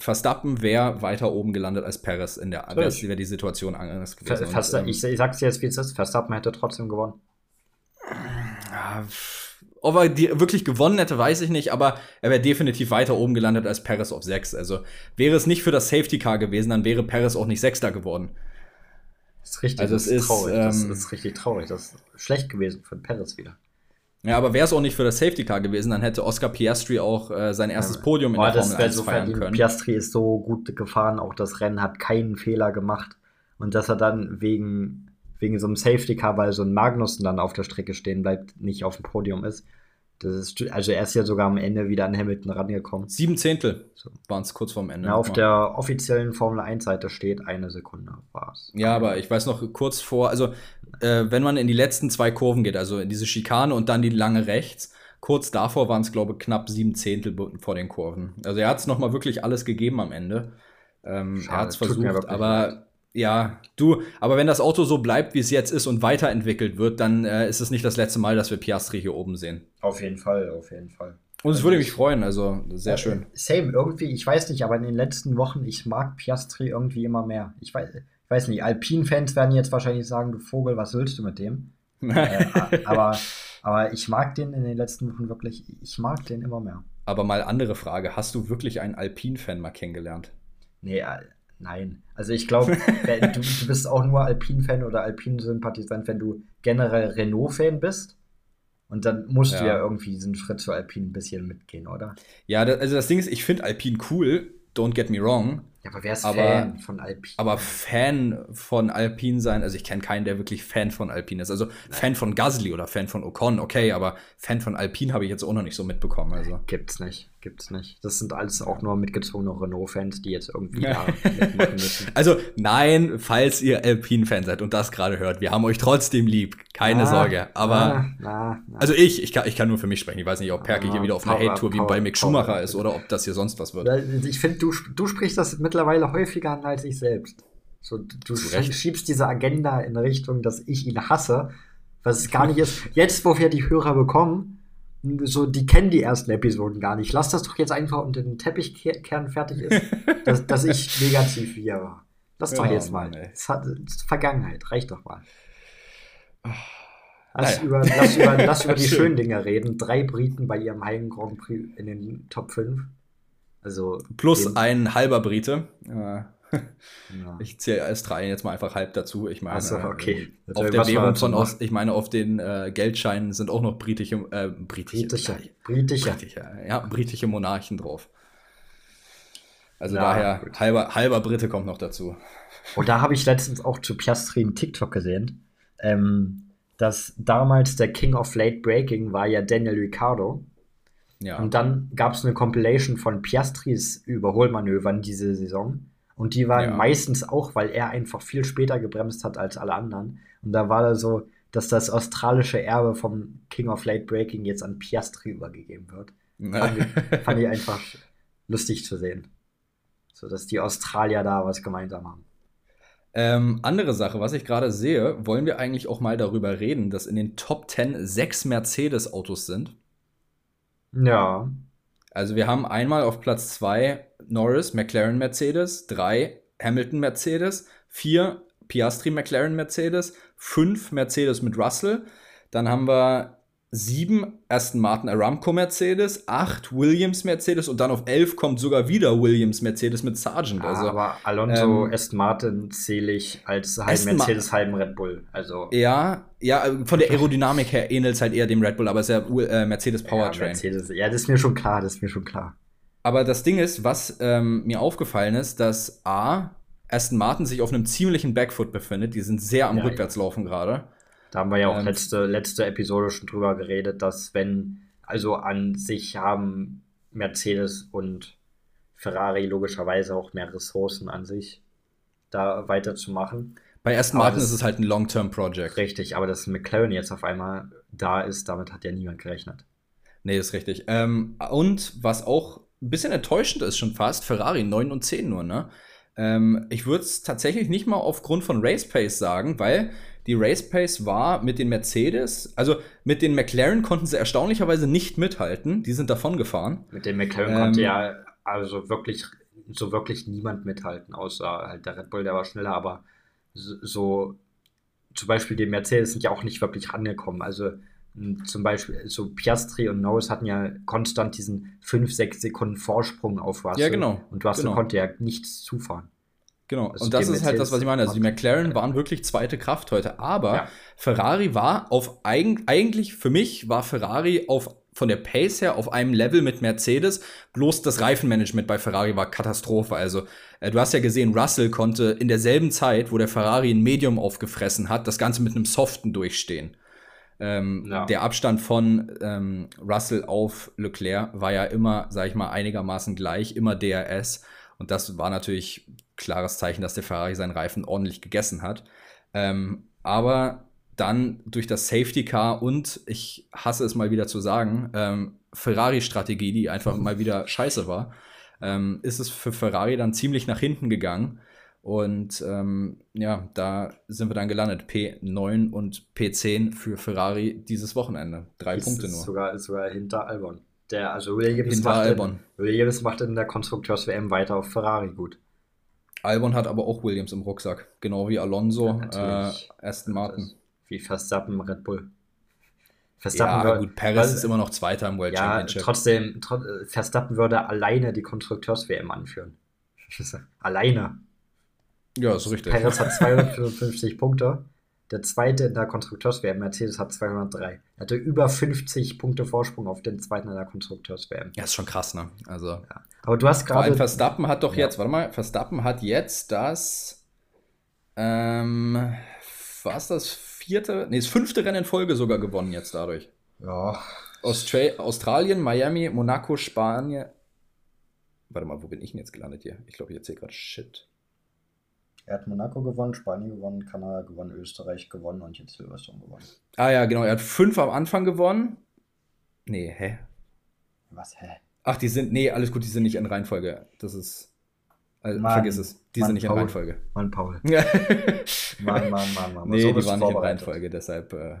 Verstappen wäre weiter oben gelandet als Perez in der wäre die Situation anders gewesen. Ver und, ähm, ich, ich sag's dir jetzt, wie es ist, Verstappen hätte trotzdem gewonnen. Ja, ob er die wirklich gewonnen hätte, weiß ich nicht, aber er wäre definitiv weiter oben gelandet als Perez auf 6. Also wäre es nicht für das Safety Car gewesen, dann wäre Perez auch nicht Sechster geworden. Das ist richtig, also das ist, traurig. Ähm, das ist richtig traurig. Das ist schlecht gewesen für Perez wieder. Ja, aber wäre es auch nicht für das Safety Car gewesen, dann hätte Oscar Piastri auch äh, sein erstes. Podium in oh, der Formel 1 so feiern können. Piastri ist so gut gefahren, auch das Rennen hat keinen Fehler gemacht. Und dass er dann wegen wegen so einem Safety Car, weil so ein Magnussen dann auf der Strecke stehen bleibt, nicht auf dem Podium ist. Das ist, also er ist ja sogar am Ende wieder an Hamilton rangekommen. Sieben Zehntel so. waren es kurz vorm Ende. Ja, auf der offiziellen Formel 1-Seite steht eine Sekunde war es. Ja, aber ich weiß noch kurz vor, also äh, wenn man in die letzten zwei Kurven geht, also in diese Schikane und dann die lange rechts, kurz davor waren es, glaube ich, knapp sieben Zehntel vor den Kurven. Also er hat es nochmal wirklich alles gegeben am Ende. Ähm, er hat es versucht, aber ja, du, aber wenn das Auto so bleibt, wie es jetzt ist und weiterentwickelt wird, dann äh, ist es nicht das letzte Mal, dass wir Piastri hier oben sehen. Auf jeden Fall, auf jeden Fall. Und es würde mich freuen, also sehr schön. Same, irgendwie, ich weiß nicht, aber in den letzten Wochen, ich mag Piastri irgendwie immer mehr. Ich weiß, ich weiß nicht, Alpin-Fans werden jetzt wahrscheinlich sagen, du Vogel, was willst du mit dem? äh, aber, aber ich mag den in den letzten Wochen wirklich, ich mag den immer mehr. Aber mal andere Frage, hast du wirklich einen Alpin-Fan mal kennengelernt? Nee, Nein. Also ich glaube, du, du, bist auch nur Alpin-Fan oder Alpin-Sympathisant, wenn du generell Renault-Fan bist. Und dann musst ja. du ja irgendwie diesen Schritt zu Alpin ein bisschen mitgehen, oder? Ja, das, also das Ding ist, ich finde Alpin cool, don't get me wrong. Ja, aber wer ist aber, Fan von Alpine? Aber Fan von Alpine sein, also ich kenne keinen, der wirklich Fan von Alpine ist. Also Nein. Fan von Gasly oder Fan von Ocon, okay, aber Fan von Alpine habe ich jetzt auch noch nicht so mitbekommen. Also. Gibt's nicht, gibt's nicht. Das sind alles auch nur mitgezogene Renault-Fans, die jetzt irgendwie da mitmachen müssen. Also nein, falls ihr Alpine-Fan seid und das gerade hört, wir haben euch trotzdem lieb, keine na, Sorge. Aber, na, na, also ich, ich kann, ich kann nur für mich sprechen. Ich weiß nicht, ob Perky hier wieder auf einer Hate-Tour wie bei Mick Schumacher ist oder ob das hier sonst was wird. Ich finde, du, du sprichst das mit mittlerweile häufiger an als ich selbst. So, du schiebst diese Agenda in Richtung, dass ich ihn hasse, was es gar nicht ist. Jetzt, wo wir die Hörer bekommen, so, die kennen die ersten Episoden gar nicht. Lass das doch jetzt einfach unter den Teppichkern fertig ist, dass, dass ich negativ hier war. Lass doch ja, jetzt mal. Das, hat, Vergangenheit, reicht doch mal. Lass, naja. über, lass, über, lass über die schönen Dinge reden. Drei Briten bei ihrem Heim Grand Prix in den Top 5. Also Plus ein halber Brite. Ja. Ich zähle Australien jetzt mal einfach halb dazu. Ich meine, so, okay. äh, auf der Währung von Ost, ich meine, auf den äh, Geldscheinen sind auch noch britische, äh, britische, britische, britische. britische, ja, britische Monarchen drauf. Also ja, daher, gut. halber, halber Brite kommt noch dazu. Und da habe ich letztens auch zu Piastri einen TikTok gesehen, ähm, dass damals der King of Late Breaking war ja Daniel Ricciardo. Ja. Und dann gab es eine Compilation von Piastris Überholmanövern diese Saison. Und die waren ja. meistens auch, weil er einfach viel später gebremst hat als alle anderen. Und da war da so, dass das australische Erbe vom King of Late Breaking jetzt an Piastri übergegeben wird. Fand ich, fand ich einfach lustig zu sehen. So, dass die Australier da was gemeinsam haben. Ähm, andere Sache, was ich gerade sehe, wollen wir eigentlich auch mal darüber reden, dass in den Top 10 sechs Mercedes-Autos sind. Ja. Also wir haben einmal auf Platz 2 Norris, McLaren, Mercedes, 3 Hamilton, Mercedes, 4 Piastri, McLaren, Mercedes, 5 Mercedes mit Russell, dann haben wir sieben Aston Martin Aramco Mercedes, acht Williams Mercedes und dann auf elf kommt sogar wieder Williams Mercedes mit Sargent. Also, aber Alonso, ähm, Aston Martin zähle ich als halben Mercedes, halben Red Bull. Also ja, ja, von der Aerodynamik her ähnelt es halt eher dem Red Bull, aber es ist ja äh, Mercedes Powertrain. Ja, Mercedes, ja, das ist mir schon klar, das ist mir schon klar. Aber das Ding ist, was ähm, mir aufgefallen ist, dass A, Aston Martin sich auf einem ziemlichen Backfoot befindet. Die sind sehr am ja, Rückwärtslaufen ja. gerade. Da haben wir ja auch ähm, letzte, letzte Episode schon drüber geredet, dass wenn, also an sich haben Mercedes und Ferrari logischerweise auch mehr Ressourcen an sich, da weiterzumachen. Bei Aston Martin das, ist es halt ein Long-Term-Project. Richtig, aber dass McLaren jetzt auf einmal da ist, damit hat ja niemand gerechnet. Nee, ist richtig. Ähm, und was auch ein bisschen enttäuschend ist schon fast, Ferrari 9 und 10 nur, ne? Ähm, ich würde es tatsächlich nicht mal aufgrund von Race Pace sagen, weil die Race Pace war mit den Mercedes, also mit den McLaren konnten sie erstaunlicherweise nicht mithalten. Die sind davon gefahren. Mit den McLaren ähm, konnte ja also wirklich so wirklich niemand mithalten, außer halt der Red Bull, der war schneller, aber so, zum Beispiel die Mercedes sind ja auch nicht wirklich rangekommen. Also zum Beispiel so Piastri und Norris hatten ja konstant diesen 5, 6 Sekunden Vorsprung auf Russell. Ja, genau. Und Russell genau. konnte ja nichts zufahren. Genau, also und das ist halt das, was ich meine. Also die McLaren waren wirklich zweite Kraft heute, aber ja. Ferrari war auf eigen, eigentlich für mich war Ferrari auf von der Pace her auf einem Level mit Mercedes. Bloß das Reifenmanagement bei Ferrari war Katastrophe. Also äh, du hast ja gesehen, Russell konnte in derselben Zeit, wo der Ferrari ein Medium aufgefressen hat, das Ganze mit einem Soften durchstehen. Ähm, ja. Der Abstand von ähm, Russell auf Leclerc war ja immer, sag ich mal, einigermaßen gleich, immer DRS. Und das war natürlich klares Zeichen, dass der Ferrari seinen Reifen ordentlich gegessen hat. Ähm, aber dann durch das Safety Car und ich hasse es mal wieder zu sagen, ähm, Ferrari-Strategie, die einfach mal wieder scheiße war, ähm, ist es für Ferrari dann ziemlich nach hinten gegangen. Und ähm, ja, da sind wir dann gelandet. P9 und P10 für Ferrari dieses Wochenende. Drei ist Punkte nur. Sogar, sogar hinter Albon. Der, also Williams, hinter macht Albon. In, Williams macht in der Konstrukteurs-WM weiter auf Ferrari gut. Albon hat aber auch Williams im Rucksack. Genau wie Alonso, ja, äh, Aston Martin. Wie Verstappen, Red Bull. Verstappen ja, gut, Perez ist immer noch Zweiter im World ja, Championship. Trotzdem, tro Verstappen würde alleine die Konstrukteurs-WM anführen. alleine. Ja, ist richtig. Perez hat 255 Punkte. Der zweite in der Konstrukteurs-WM, Mercedes, hat 203. Er hatte über 50 Punkte Vorsprung auf den zweiten in der Konstrukteurs-WM. Ja, ist schon krass, ne? Also. Ja. Aber du hast gerade. Verstappen hat doch ja. jetzt, warte mal, Verstappen hat jetzt das. Ähm, was das vierte? Nee, das fünfte Rennen in Folge sogar gewonnen jetzt dadurch. Ja. Austra Australien, Miami, Monaco, Spanien. Warte mal, wo bin ich denn jetzt gelandet hier? Ich glaube, ich erzähle gerade Shit. Er hat Monaco gewonnen, Spanien gewonnen, Kanada gewonnen, Österreich gewonnen und jetzt Silverstone gewonnen. Ah ja, genau. Er hat fünf am Anfang gewonnen. Nee, hä? Was, hä? Ach, die sind, nee, alles gut, die sind nicht in Reihenfolge. Das ist, also, Mann, vergiss es. Die Mann, sind nicht Paul. in Reihenfolge. Mann, Paul. Mann, Mann, Mann, Mann. Nee, so die waren nicht in Reihenfolge, deshalb, äh,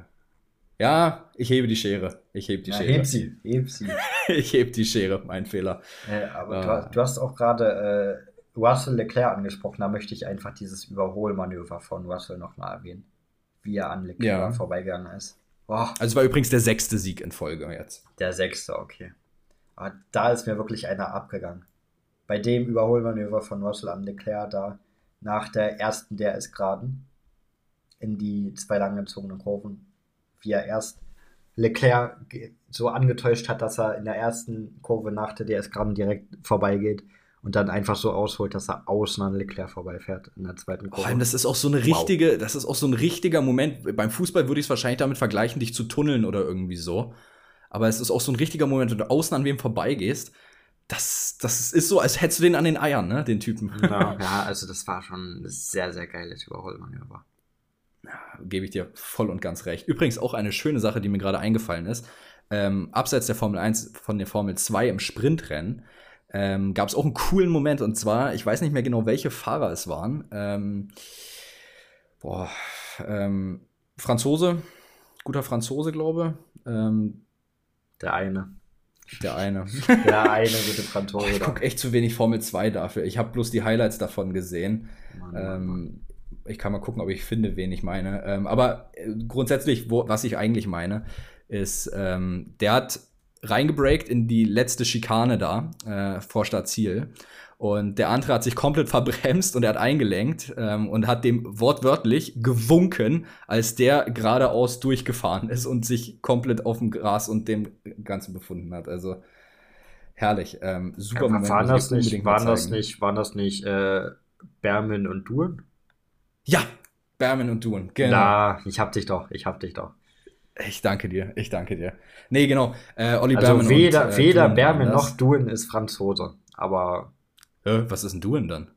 ja, ich hebe die Schere. Ich hebe die ja, Schere. Heb sie, heb sie. ich heb die Schere, mein Fehler. Äh, aber äh, du, hast auch gerade äh, Russell Leclerc angesprochen, da möchte ich einfach dieses Überholmanöver von Russell nochmal erwähnen. Wie er an Leclerc ja. vorbeigegangen ist. Boah. Also es war übrigens der sechste Sieg in Folge jetzt. Der sechste, okay. Aber da ist mir wirklich einer abgegangen. Bei dem Überholmanöver von Russell an Leclerc da nach der ersten DRS-Geraden in die zwei langgezogenen Kurven, wie er erst Leclerc so angetäuscht hat, dass er in der ersten Kurve nach der DRS-Geraden direkt vorbeigeht und dann einfach so ausholt, dass er außen an Leclerc vorbeifährt in der zweiten Kurve. Vor allem, das ist auch so eine richtige, wow. das ist auch so ein richtiger Moment. Beim Fußball würde ich es wahrscheinlich damit vergleichen, dich zu tunneln oder irgendwie so. Aber es ist auch so ein richtiger Moment, wenn du außen an wem vorbeigehst. Das, das ist so, als hättest du den an den Eiern, ne, den Typen. Ja, ja also das war schon ein sehr, sehr geiles Überholmanöver. Ja, Gebe ich dir voll und ganz recht. Übrigens auch eine schöne Sache, die mir gerade eingefallen ist. Ähm, abseits der Formel 1 von der Formel 2 im Sprintrennen ähm, gab es auch einen coolen Moment. Und zwar, ich weiß nicht mehr genau, welche Fahrer es waren. Ähm, boah, ähm, Franzose, guter Franzose, glaube ähm, Der eine. Der eine. Der eine gute Franzose. Oh, ich gucke echt zu wenig Formel 2 dafür. Ich habe bloß die Highlights davon gesehen. Mann, Mann, ähm, Mann. Ich kann mal gucken, ob ich finde, wen ich meine. Ähm, aber äh, grundsätzlich, wo, was ich eigentlich meine, ist, der hat reingebreakt in die letzte Schikane da, äh, vor Startziel. Und der andere hat sich komplett verbremst und er hat eingelenkt ähm, und hat dem wortwörtlich gewunken, als der geradeaus durchgefahren ist und sich komplett auf dem Gras und dem Ganzen befunden hat. Also herrlich. Ähm, super Ja, Moment. waren, das nicht, waren, das nicht, waren das nicht äh, Berman und Duren? Ja, Berman und Duan, genau. Na, ich hab dich doch, ich hab dich doch. Ich danke dir, ich danke dir. Nee, genau. Äh, Olli Also Berman weder, und, äh, weder Duan Berman noch. Duren ist Franzose. Aber Äh, was ist ein Duan dann?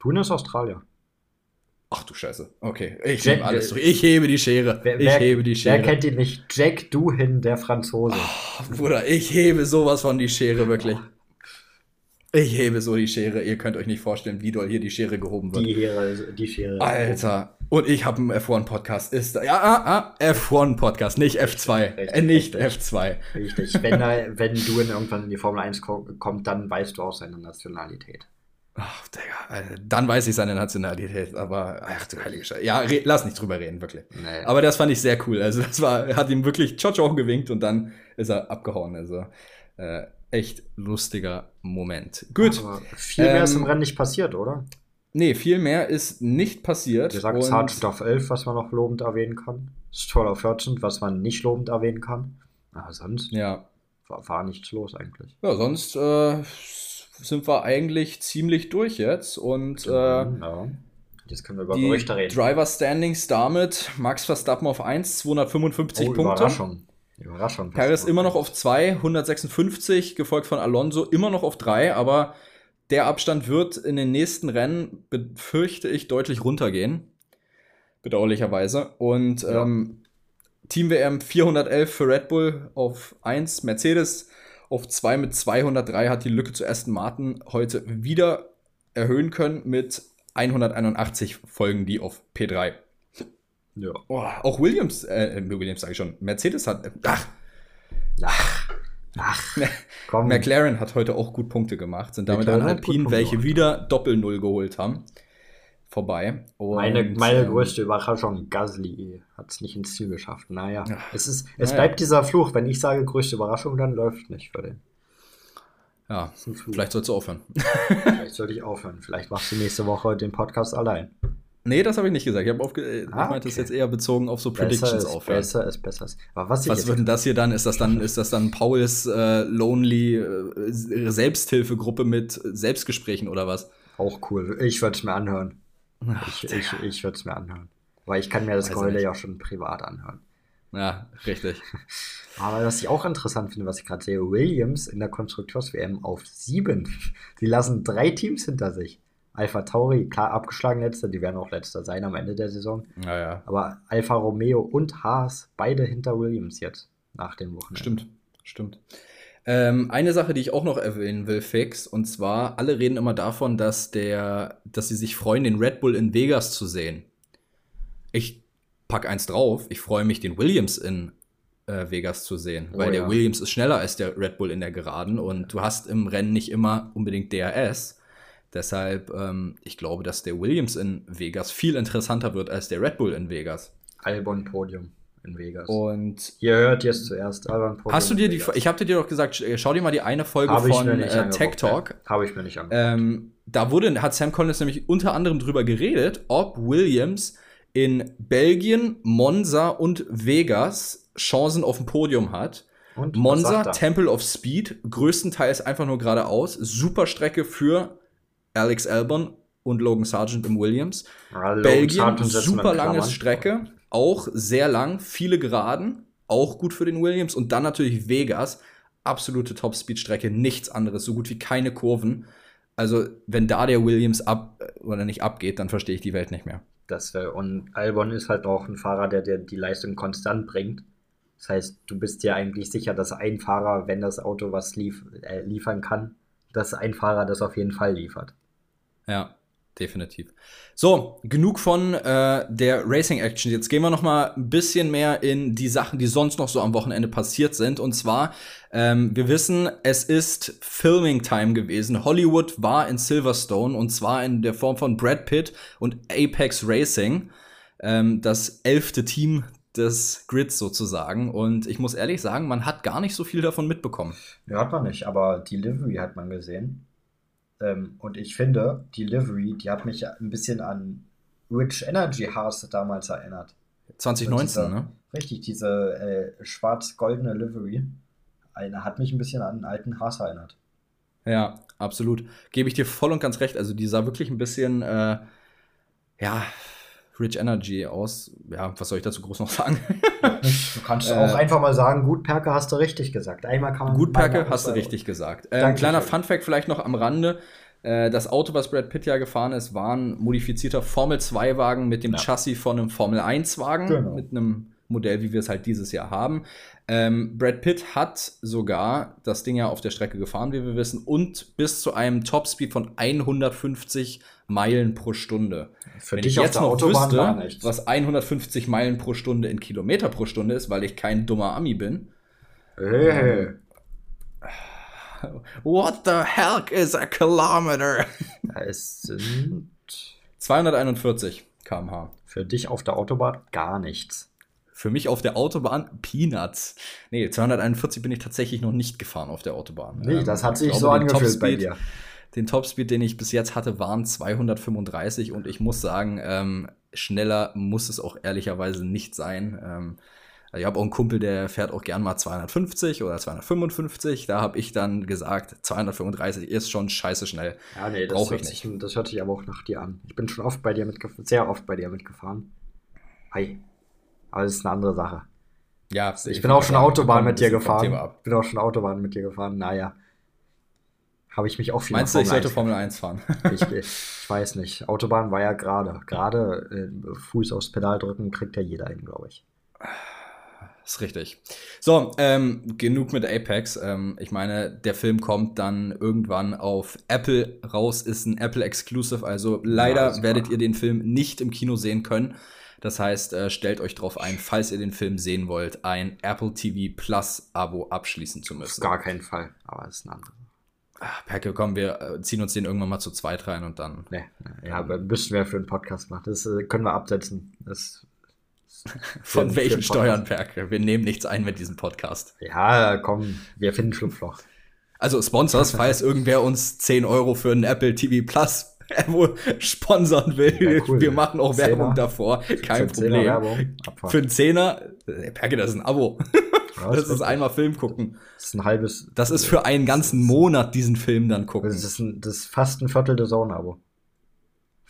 Duren ist Australier. Ach du Scheiße. Okay, ich Jack- nehme alles zurück. Ich hebe die Schere. Wer, ich hebe die Schere. wer kennt ihn nicht? Jack Duhin, der Franzose. Oh, Bruder, ich hebe sowas von die Schere, wirklich. Ich hebe so die Schere. Ihr könnt euch nicht vorstellen, wie doll hier die Schere gehoben wird. Die, Schere, die Schere. Alter. Und ich habe einen F1-Podcast. Ist. Ja, ah, ah, F1-Podcast, nicht F2. Richtig, Äh, nicht richtig. F2. Richtig. Wenn, wenn Duhin irgendwann in die Formel 1 ko kommt, dann weißt du auch seine Nationalität. Ach, Digga, Alter, dann weiß ich seine Nationalität, aber ach du heilige Scheiße. Ja, lass nicht drüber reden, wirklich. Nee. Aber das fand ich sehr cool. Also, das war, er hat ihm wirklich Chocho gewinkt und dann ist er abgehauen. Also, äh, echt lustiger Moment. Gut. Aber viel mehr ist im Ähm, Rennen nicht passiert, oder? Nee, viel mehr ist nicht passiert. Wir sagen und- Sergeant auf 11, was man noch lobend erwähnen kann. Stroll auf 14, was man nicht lobend erwähnen kann. Aber sonst Ja. war, war nichts los eigentlich. Ja, sonst äh, sind wir eigentlich ziemlich durch jetzt. Und äh, ja. Jetzt können wir über die Gerüchte reden. Driver Standings damit Max Verstappen auf 1, 255 oh, Punkte. Überraschung. Überraschung. Perez immer noch auf 2, 156, gefolgt von Alonso immer noch auf 3, aber der Abstand wird in den nächsten Rennen, befürchte ich, deutlich runtergehen. Bedauerlicherweise. Und Ja. ähm, Team WM 411 für Red Bull auf 1, Mercedes auf 2 mit 203 hat die Lücke zu Aston Martin heute wieder erhöhen können mit 181 folgen die auf P3. Ja. Oh, auch Williams, äh, Williams sage ich schon, Mercedes hat, äh, ach, Ach. Ach. Komm. McLaren hat heute auch gut Punkte gemacht, sind damit McLaren an Alpine, welche gemacht. wieder Doppel-Null geholt haben, vorbei. Und, Meine, meine ähm, größte Überraschung, Gasly hat es nicht ins Ziel geschafft. Naja, Ja. es, ist, es Naja. bleibt dieser Fluch. Wenn ich sage größte Überraschung, dann läuft nicht für den. Ja, vielleicht sollst du aufhören. Vielleicht sollte ich aufhören. Vielleicht machst du nächste Woche den Podcast allein. Nee, das habe ich nicht gesagt. Ich, aufge äh, ich Ah, meinte das okay. jetzt eher bezogen auf so Predictions aufhören. besser ist besser. ist. Aber was ich Was wird denn das hier dann? Ist das dann, ist das dann Pauls äh, Lonely äh, Selbsthilfegruppe mit Selbstgesprächen oder was? auch cool. Ich würde es mir anhören. Ach, Ich, ich, ich würde es mir anhören. Weil ich kann mir das Geheule ja auch schon privat anhören. Ja, richtig. Aber was ich auch interessant finde, was ich gerade sehe, Williams in der Konstrukteurs-WM auf sieben. Sie lassen drei Teams hinter sich. Alpha Tauri, klar abgeschlagen letzter, die werden auch letzter sein am Ende der Saison. Naja, Aber Alfa Romeo und Haas, beide hinter Williams jetzt, nach dem Wochenende. Stimmt, stimmt. Ähm, eine Sache, die ich auch noch erwähnen will, fix, und zwar, alle reden immer davon, dass der, dass sie sich freuen, den Red Bull in Vegas zu sehen. Ich pack eins drauf, ich freue mich, den Williams in äh, Vegas zu sehen, Oh weil der ja. Williams ist schneller als der Red Bull in der Geraden und du hast im Rennen nicht immer unbedingt DRS. Deshalb, ähm, ich glaube, dass der Williams in Vegas viel interessanter wird als der Red Bull in Vegas. Albon Podium in Vegas. Und Ihr hört jetzt zuerst Albon Podium. Hast du dir die, ich habe dir doch gesagt, sch- schau dir mal die eine Folge ich von äh, Tech Talk. Habe ich mir nicht angeguckt. Ähm, da wurde, hat Sam Collins nämlich unter anderem drüber geredet, ob Williams in Belgien, Monza und Vegas Chancen auf dem Podium hat. Und, Monza? Temple of Speed, größtenteils einfach nur geradeaus. Super Strecke für Alex Albon und Logan Sargent im Williams. Ja, Logan Belgien, super lange. Strecke, auch sehr lang, viele Geraden, auch gut für den Williams. Und dann natürlich Vegas, absolute Top-Speed-Strecke, nichts anderes, so gut wie keine Kurven. Also, wenn da der Williams ab oder nicht abgeht, dann verstehe ich die Welt nicht mehr. Das, und Albon ist halt auch ein Fahrer, der dir die Leistung konstant bringt. Das heißt, du bist dir eigentlich sicher, dass ein Fahrer, wenn das Auto was lief, äh, liefern kann, dass ein Fahrer das auf jeden Fall liefert. Ja, definitiv. So, genug von äh, der Racing Action. Jetzt gehen wir noch mal ein bisschen mehr in die Sachen, die sonst noch so am Wochenende passiert sind. Und zwar, ähm, wir wissen, es ist Filming Time gewesen. Hollywood war in Silverstone und zwar in der Form von Brad Pitt und Apex Racing, ähm, das elfte Team des Grids sozusagen. Und ich muss ehrlich sagen, man hat gar nicht so viel davon mitbekommen. Ja, hat man nicht, aber die Livery hat man gesehen. Ähm, und ich finde, die Livery, die hat mich ein bisschen an Rich Energy Haas damals erinnert. 2019, diese, ne? Richtig, diese äh, schwarz-goldene Livery. Eine hat mich ein bisschen an einen alten Haas erinnert. Ja, absolut. Gebe ich dir voll und ganz recht. Also die sah wirklich ein bisschen, äh, ja, Rich Energy aus. Ja, was soll ich dazu groß noch sagen? du kannst äh, auch einfach mal sagen, gut Perke hast du richtig gesagt. Einmal kann man. Gut Perke hast du richtig gesagt. Äh, kleiner Fun Fact vielleicht noch am Rande. Äh, das Auto, was Brad Pitt ja gefahren ist, war ein modifizierter Formel-2-Wagen mit dem ja. Chassis von einem Formel-1-Wagen, genau. mit einem Modell, wie wir es halt dieses Jahr haben. Ähm, Brad Pitt hat sogar das Ding ja auf der Strecke gefahren, wie wir wissen, und bis zu einem Topspeed von 150 Meilen pro Stunde. Für Wenn dich ich jetzt noch Autobahn wüsste, was 150 Meilen pro Stunde in Kilometer pro Stunde ist, weil ich kein dummer Ami bin. Hey. Ähm, What the heck is a kilometer? Es sind 241 km/h. Für dich auf der Autobahn gar nichts. Für mich auf der Autobahn Peanuts. Nee, 241 bin ich tatsächlich noch nicht gefahren auf der Autobahn. Nee, ähm, das hat sich glaube, so angefühlt bei dir. Den Topspeed, den ich bis jetzt hatte, waren 235 und ich muss sagen, ähm, schneller muss es auch ehrlicherweise nicht sein. Ähm, also ich habe auch einen Kumpel, der fährt auch gern mal 250 oder 255. Da habe ich dann gesagt, 235 ist schon scheiße schnell. Ja, nee, das, hört sich, das hört sich aber auch nach dir an. Ich bin schon oft bei dir mitgefahren, sehr oft bei dir mitgefahren. Hi. Aber das ist eine andere Sache. Ja, ich, ich bin auch schon Autobahn mit dir gefahren. Bin auch schon Autobahn mit dir gefahren. Naja. Habe ich mich auch viel Meinst du, ich sollte Formel 1 fahren? ich, ich, weiß nicht. Autobahn war ja gerade. Gerade äh, Fuß aufs Pedal drücken kriegt ja jeder hin, glaube ich. Ist richtig. So, ähm, genug mit Apex. Ähm, ich meine, der Film kommt dann irgendwann auf Apple raus, ist ein Apple Exclusive. Also leider ja, werdet ihr den Film nicht im Kino sehen können. Das heißt, äh, stellt euch darauf ein, falls ihr den Film sehen wollt, ein Apple TV Plus Abo abschließen zu müssen. Auf gar keinen Fall, aber es ist ein anderes. Ach, Perke, komm, wir äh, ziehen uns den irgendwann mal zu zweit rein und dann. Nee, ja, aber müssten wir für einen Podcast machen. Das äh, können wir absetzen. Das von für, welchen Steuern, Perke? Wir nehmen nichts ein mit diesem Podcast. Ja, komm, wir finden Schlupfloch. Also Sponsors, falls irgendwer uns 10 Euro für einen Apple TV Plus sponsern will. Ja, cool. Wir machen auch Zehner. Werbung davor. Kein Problem. Für einen Zehner, Perke, das ist ein Abo. Ja, das, das ist einmal Film gucken. Das ist ein halbes. Das ist für einen ganzen Monat diesen Film dann gucken. Das ist, ein, das ist fast ein Viertel der Zone-Abo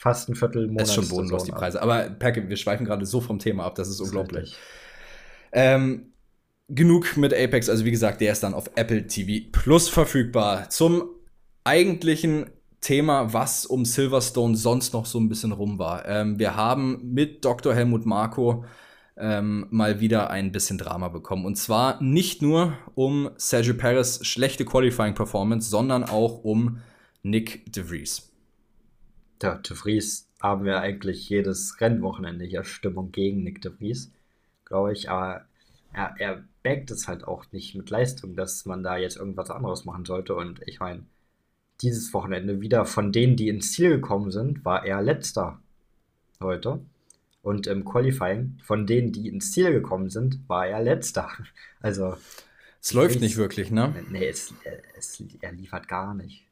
fast ein Viertel Monat. Das ist schon bodenlos, die Preise. Aber Perke, wir schweifen gerade so vom Thema ab, das ist das unglaublich. Ähm, genug mit Apex. Also wie gesagt, der ist dann auf Apple TV Plus verfügbar. Zum eigentlichen Thema, was um Silverstone sonst noch so ein bisschen rum war. Ähm, wir haben mit Dr. Helmut Marko ähm, mal wieder ein bisschen Drama bekommen. Und zwar nicht nur um Sergio Perez schlechte Qualifying-Performance, sondern auch um Nick DeVries ja, De Vries haben wir eigentlich jedes Rennwochenende hier Stimmung gegen Nick De Vries, glaube ich. Aber er, er backt es halt auch nicht mit Leistung, dass man da jetzt irgendwas anderes machen sollte. Und ich meine, dieses Wochenende wieder von denen, die ins Ziel gekommen sind, war er letzter heute. Und im Qualifying, von denen, die ins Ziel gekommen sind, war er letzter. Also. Es läuft nicht wirklich, ne? Nee, es, es, er liefert gar nicht.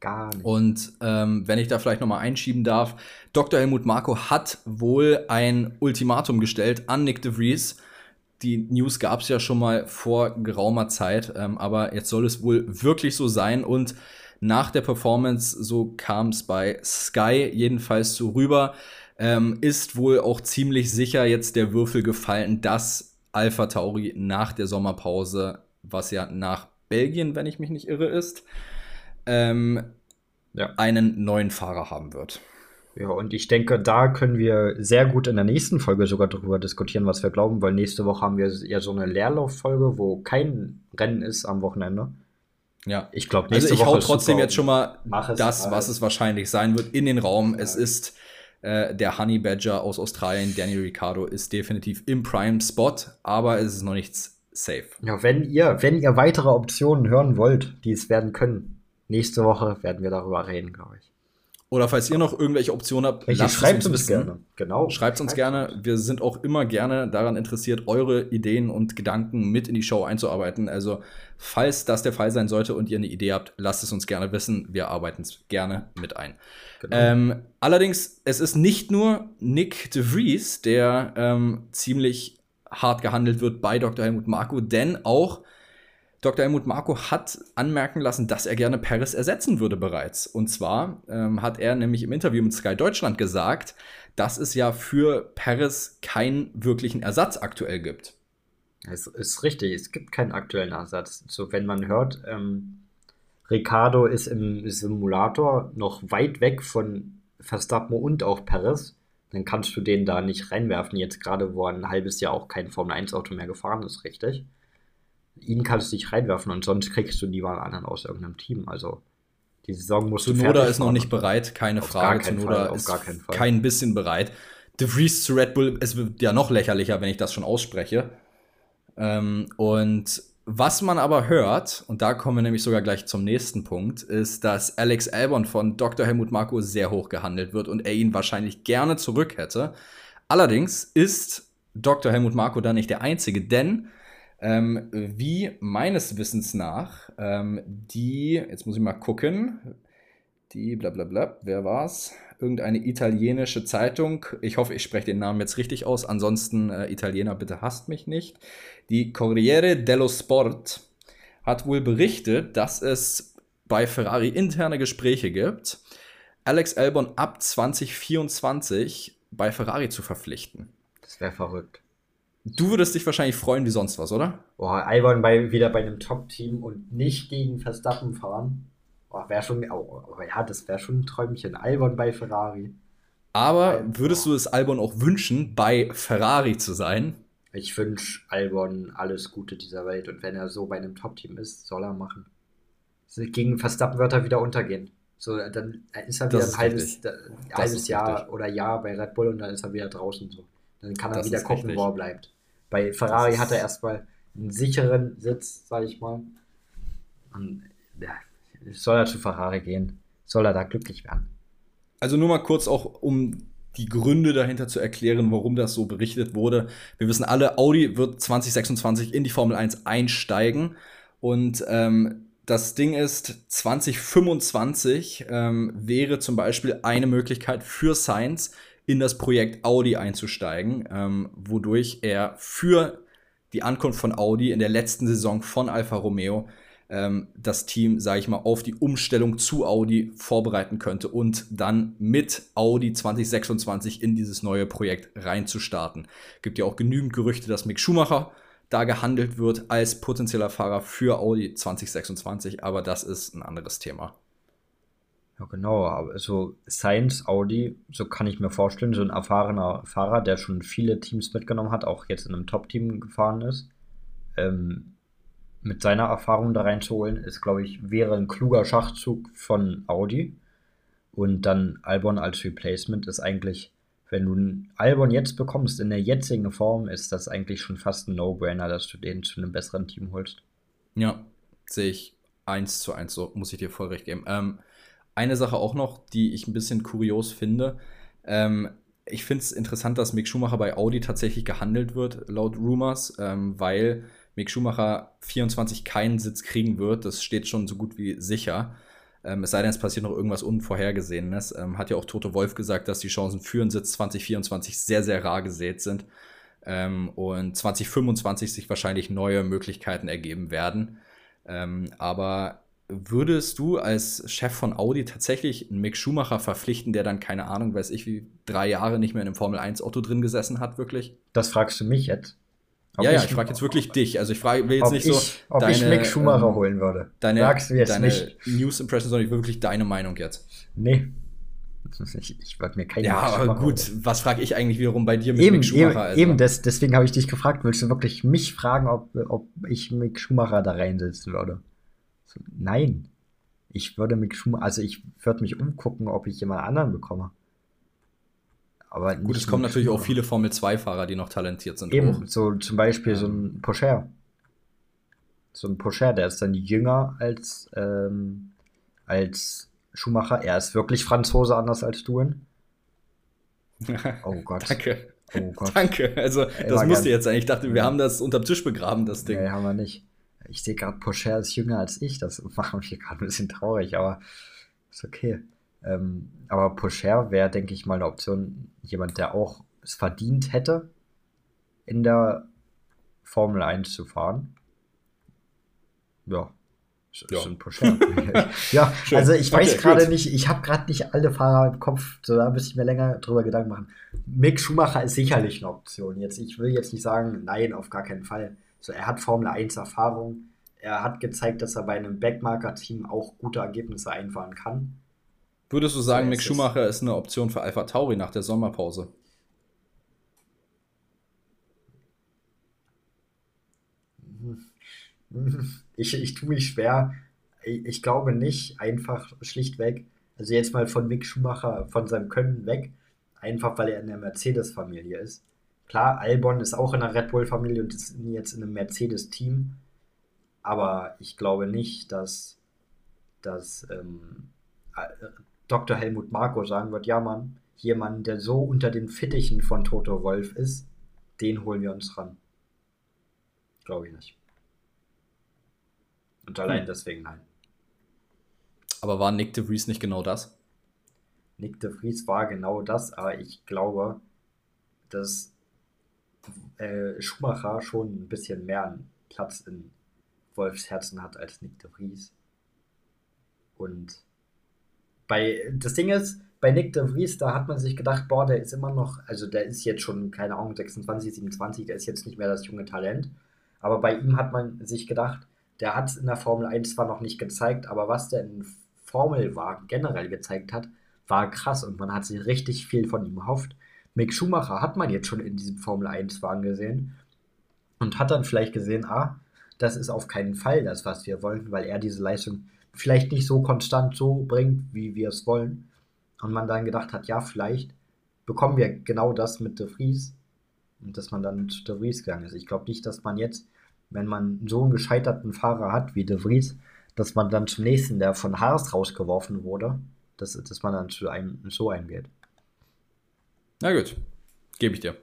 Gar nicht. Und ähm, wenn ich da vielleicht nochmal einschieben darf, Dr. Helmut Marko hat wohl ein Ultimatum gestellt an Nick de Vries. Die News gab es ja schon mal vor geraumer Zeit, ähm, aber jetzt soll es wohl wirklich so sein. Und nach der Performance, so kam es bei Sky jedenfalls so rüber, ähm, ist wohl auch ziemlich sicher jetzt der Würfel gefallen, dass Alpha Tauri nach der Sommerpause, was ja nach Belgien, wenn ich mich nicht irre, ist, ähm, ja. einen neuen Fahrer haben wird. Ja, und ich denke, da können wir sehr gut in der nächsten Folge sogar darüber diskutieren, was wir glauben, weil nächste Woche haben wir ja so eine Leerlauffolge, wo kein Rennen ist am Wochenende. Ja, ich glaube, also ich Woche hau trotzdem jetzt schon mal das, was es wahrscheinlich sein wird, in den Raum. Ja. Es ist äh, der Honey Badger aus Australien, Danny Ricciardo, ist definitiv im Prime Spot, aber es ist noch nichts safe. Ja, wenn ihr, wenn ihr weitere Optionen hören wollt, die es werden können, nächste Woche werden wir darüber reden, glaube ich. Oder falls ihr noch irgendwelche Optionen habt, schreibt uns uns gerne. Genau. Schreibt uns gerne. Wir sind auch immer gerne daran interessiert, eure Ideen und Gedanken mit in die Show einzuarbeiten. Also, falls das der Fall sein sollte und ihr eine Idee habt, lasst es uns gerne wissen. Wir arbeiten es gerne mit ein. Genau. Ähm, allerdings, es ist nicht nur Nick de Vries, der ähm, ziemlich hart gehandelt wird bei Dr. Helmut Marko, denn auch Dr. Helmut Marko hat anmerken lassen, dass er gerne Paris ersetzen würde bereits. Und zwar ähm, hat er nämlich im Interview mit Sky Deutschland gesagt, dass es ja für Paris keinen wirklichen Ersatz aktuell gibt. Es ist richtig, es gibt keinen aktuellen Ersatz. So, wenn man hört, ähm, Ricardo ist im Simulator noch weit weg von Verstappen und auch Perez, dann kannst du den da nicht reinwerfen, jetzt gerade, wo er ein halbes Jahr auch kein Formel-1-Auto mehr gefahren ist, richtig? Ihn kannst du nicht reinwerfen und sonst kriegst du niemand anderen aus irgendeinem Team. Also die Saison musst du Tsunoda fertig ist noch nicht bereit, keine Auf Frage. Tsunoda Fall, auf ist gar keinen Fall. kein bisschen bereit. De Vries zu Red Bull, es wird ja noch lächerlicher, wenn ich das schon ausspreche. Ähm, und was man aber hört, und da kommen wir nämlich sogar gleich zum nächsten Punkt, ist, dass Alex Albon von Dr. Helmut Marko sehr hoch gehandelt wird und er ihn wahrscheinlich gerne zurück hätte. Allerdings ist Dr. Helmut Marko da nicht der Einzige, denn ähm, wie meines Wissens nach ähm, die, jetzt muss ich mal gucken, die bla bla bla, wer war's? Irgendeine italienische Zeitung. Ich hoffe, ich spreche den Namen jetzt richtig aus. Ansonsten, äh, Italiener, bitte hasst mich nicht. Die Corriere dello Sport hat wohl berichtet, dass es bei Ferrari interne Gespräche gibt, Alex Albon ab 2024 bei Ferrari zu verpflichten. Das wäre verrückt. Du würdest dich wahrscheinlich freuen wie sonst was, oder? Boah, Albon bei, wieder bei einem Top-Team und nicht gegen Verstappen fahren. Boah, wäre schon, oh, oh, ja, das wäre schon ein Träumchen. Albon bei Ferrari. Aber würdest du es Albon auch wünschen, bei Ferrari zu sein? Ich wünsche Albon alles Gute dieser Welt und wenn er so bei einem Top-Team ist, soll er machen. Gegen Verstappen wird er wieder untergehen. So, dann ist er wieder ein halbes, ein halbes Jahr richtig. oder Jahr bei Red Bull und dann ist er wieder draußen. So. Dann kann er Das wieder gucken, richtig. wo er bleibt. Bei Ferrari hat er erstmal einen sicheren Sitz, sag ich mal. Und ja, soll er zu Ferrari gehen? Soll er da glücklich werden? Also nur mal kurz auch, um die Gründe dahinter zu erklären, warum das so berichtet wurde. Wir wissen alle, Audi wird 2026 in die Formel 1 einsteigen und ähm, das Ding ist, 2025 ähm, wäre zum Beispiel eine Möglichkeit für Sainz in das Projekt Audi einzusteigen, ähm, wodurch er für die Ankunft von Audi in der letzten Saison von Alfa Romeo ähm, das Team, sage ich mal, auf die Umstellung zu Audi vorbereiten könnte und dann mit Audi 2026 in dieses neue Projekt reinzustarten. Gibt ja auch genügend Gerüchte, dass Mick Schumacher da gehandelt wird als potenzieller Fahrer für Audi 2026, aber das ist ein anderes Thema. Ja, genau. Aber so Sainz, Audi, so kann ich mir vorstellen, so ein erfahrener Fahrer, der schon viele Teams mitgenommen hat, auch jetzt in einem Top-Team gefahren ist, ähm, mit seiner Erfahrung da reinzuholen, ist, glaube ich, wäre ein kluger Schachzug von Audi. Und dann Albon als Replacement ist eigentlich, wenn du einen Albon jetzt bekommst, in der jetzigen Form, ist das eigentlich schon fast ein No-Brainer, dass du den zu einem besseren Team holst. Ja, sehe ich eins zu eins, so muss ich dir voll recht geben. Ähm, eine Sache auch noch, die ich ein bisschen kurios finde. Ähm, ich finde es interessant, dass Mick Schumacher bei Audi tatsächlich gehandelt wird, laut Rumors, ähm, weil Mick Schumacher 24 keinen Sitz kriegen wird. Das steht schon so gut wie sicher. Ähm, es sei denn, es passiert noch irgendwas Unvorhergesehenes. Ähm, hat ja auch Toto Wolf gesagt, dass die Chancen für einen Sitz 2024 sehr, sehr rar gesät sind. Ähm, und 2025 sich wahrscheinlich neue Möglichkeiten ergeben werden. Ähm, aber würdest du als Chef von Audi tatsächlich einen Mick Schumacher verpflichten, der dann, keine Ahnung, weiß ich, wie drei Jahre nicht mehr in einem Formel-1-Auto drin gesessen hat, wirklich? Das fragst du mich jetzt? Ob ja, ja, ich frage jetzt wirklich dich. Also ich frage, will jetzt nicht ich, so ob ich deine, Mick Schumacher ähm, holen würde. deine, Sagst du jetzt deine nicht. News-Impression, sondern wirklich deine Meinung jetzt. Nee. Ich, ich würde mir keinen Ja, Mick aber gut, holen. was frage ich eigentlich wiederum bei dir mit Eben, Mick Schumacher? eben, also? eben des, deswegen habe ich dich gefragt, willst du wirklich mich fragen, ob, ob ich Mick Schumacher da reinsetzen würde? So, nein. Ich würde Mick Schumacher, also ich würde mich umgucken, ob ich jemand anderen bekomme. Aber Gut, es kommen natürlich auch viele Formel-2-Fahrer, die noch talentiert sind. Eben, hoch. so zum Beispiel so ein Porsche. So ein Porsche, der ist dann jünger als, ähm, als Schumacher, er ist wirklich Franzose anders als du. Oh Gott. Danke. Oh Gott. Danke. Also, Ey, das musste jetzt sein. Ich dachte, wir haben das unterm Tisch begraben, das Ding. Nee, haben wir nicht. Ich sehe gerade, Pocher ist jünger als ich. Das macht mich gerade ein bisschen traurig, aber ist okay. Ähm, aber Pocher wäre, denke ich mal, eine Option. Jemand, der auch es verdient hätte, in der Formel 1 zu fahren. Ja, ja. Sind ja, also ich weiß okay, gerade nicht, ich habe gerade nicht alle Fahrer im Kopf, so da müsste ich mir länger drüber Gedanken machen. Mick Schumacher ist sicherlich eine Option. Jetzt, ich will jetzt nicht sagen, nein, auf gar keinen Fall. So, er hat Formel 1 Erfahrung. Er hat gezeigt, dass er bei einem Backmarker-Team auch gute Ergebnisse einfahren kann. Würdest du sagen, so, Mick Schumacher ist eine Option für Alpha Tauri nach der Sommerpause? Ich, ich tue mich schwer. Ich, ich glaube nicht, einfach schlichtweg. Also jetzt mal von Mick Schumacher, von seinem Können weg. Einfach weil er in der Mercedes-Familie ist. Klar, Albon ist auch in der Red Bull-Familie und ist jetzt in einem Mercedes-Team. Aber ich glaube nicht, dass, dass ähm, Dr. Helmut Marko sagen wird, ja Mann, jemand, der so unter den Fittichen von Toto Wolf ist, den holen wir uns ran. Glaube ich nicht. Und allein hm. deswegen nein. Aber war Nick de Vries nicht genau das? Nick de Vries war genau das, aber ich glaube, dass äh, Schumacher schon ein bisschen mehr Platz in Wolfs Herzen hat als Nick de Vries. Und bei das Ding ist, bei Nick de Vries, da hat man sich gedacht, boah, der ist immer noch, also der ist jetzt schon, keine Ahnung, 26, 27, der ist jetzt nicht mehr das junge Talent. Aber bei ihm hat man sich gedacht, der hat es in der Formel 1 zwar noch nicht gezeigt, aber was der in Formelwagen generell gezeigt hat, war krass und man hat sich richtig viel von ihm erhofft. Mick Schumacher hat man jetzt schon in diesem Formel 1-Wagen gesehen und hat dann vielleicht gesehen, ah, das ist auf keinen Fall das, was wir wollen, weil er diese Leistung vielleicht nicht so konstant so bringt, wie wir es wollen. Und man dann gedacht hat, ja, vielleicht bekommen wir genau das mit De Vries. Und dass man dann zu De Vries gegangen ist. Ich glaube nicht, dass man jetzt wenn man so einen gescheiterten Fahrer hat wie De Vries, dass man dann zum nächsten, der von Haas rausgeworfen wurde, dass, dass man dann zu einem so eingeht. Na gut, gebe ich dir.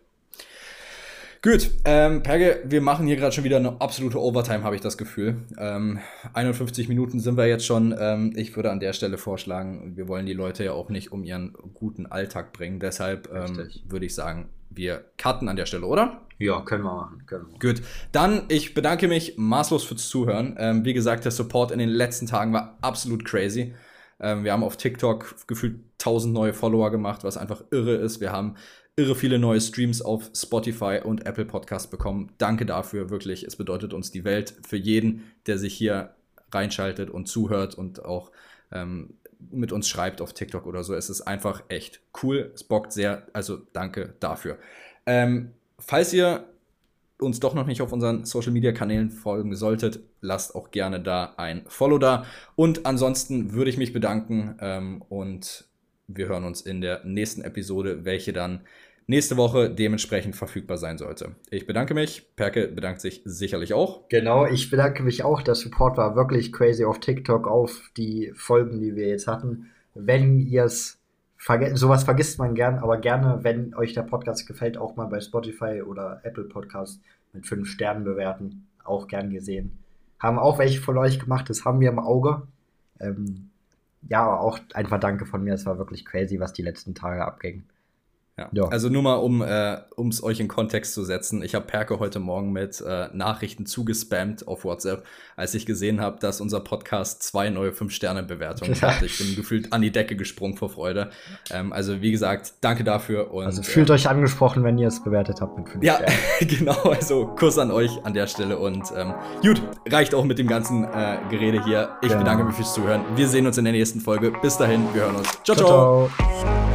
Gut, ähm, Perge, wir machen hier gerade schon wieder eine absolute Overtime, habe ich das Gefühl. Ähm, 51 Minuten sind wir jetzt schon. Ähm, ich würde an der Stelle vorschlagen, wir wollen die Leute ja auch nicht um ihren guten Alltag bringen. Deshalb ähm, würde ich sagen, wir cutten an der Stelle, oder? Ja, können wir machen. Können wir. Gut, dann ich bedanke mich maßlos fürs Zuhören. Ähm, wie gesagt, der Support in den letzten Tagen war absolut crazy. Ähm, wir haben auf TikTok gefühlt 1000 neue Follower gemacht, was einfach irre ist. Wir haben irre viele neue Streams auf Spotify und Apple Podcast bekommen. Danke dafür, wirklich. Es bedeutet uns die Welt für jeden, der sich hier reinschaltet und zuhört und auch ähm, mit uns schreibt auf TikTok oder so. Es ist einfach echt cool. Es bockt sehr. Also danke dafür. Ähm, falls ihr uns doch noch nicht auf unseren Social Media Kanälen folgen solltet, lasst auch gerne da ein Follow da. Und ansonsten würde ich mich bedanken ähm, und wir hören uns in der nächsten Episode, welche dann nächste Woche dementsprechend verfügbar sein sollte. Ich bedanke mich. Perke bedankt sich sicherlich auch. Genau, ich bedanke mich auch. Der Support war wirklich crazy auf TikTok, auf die Folgen, die wir jetzt hatten. Wenn ihr es Verge sowas vergisst man gern, aber gerne, wenn euch der Podcast gefällt, auch mal bei Spotify oder Apple Podcast mit fünf Sternen bewerten. Auch gern gesehen. Haben auch welche von euch gemacht, das haben wir im Auge. Ähm, ja, auch einfach danke von mir. Es war wirklich crazy, was die letzten Tage abging. Ja. ja. Also nur mal, um äh, es euch in Kontext zu setzen. Ich habe Perke heute Morgen mit äh, Nachrichten zugespammt auf WhatsApp, als ich gesehen habe, dass unser Podcast zwei neue Fünf-Sterne-Bewertungen hat. Ich bin gefühlt an die Decke gesprungen vor Freude. Ähm, also wie gesagt, danke dafür. Und, also fühlt äh, euch angesprochen, wenn ihr es bewertet habt mit fünf ja, Sternen. Ja, genau. Also Kuss an euch an der Stelle. Und ähm, gut, reicht auch mit dem ganzen äh, Gerede hier. Ich genau. bedanke mich fürs Zuhören. Wir sehen uns in der nächsten Folge. Bis dahin, wir hören uns. ciao. ciao. ciao. Wie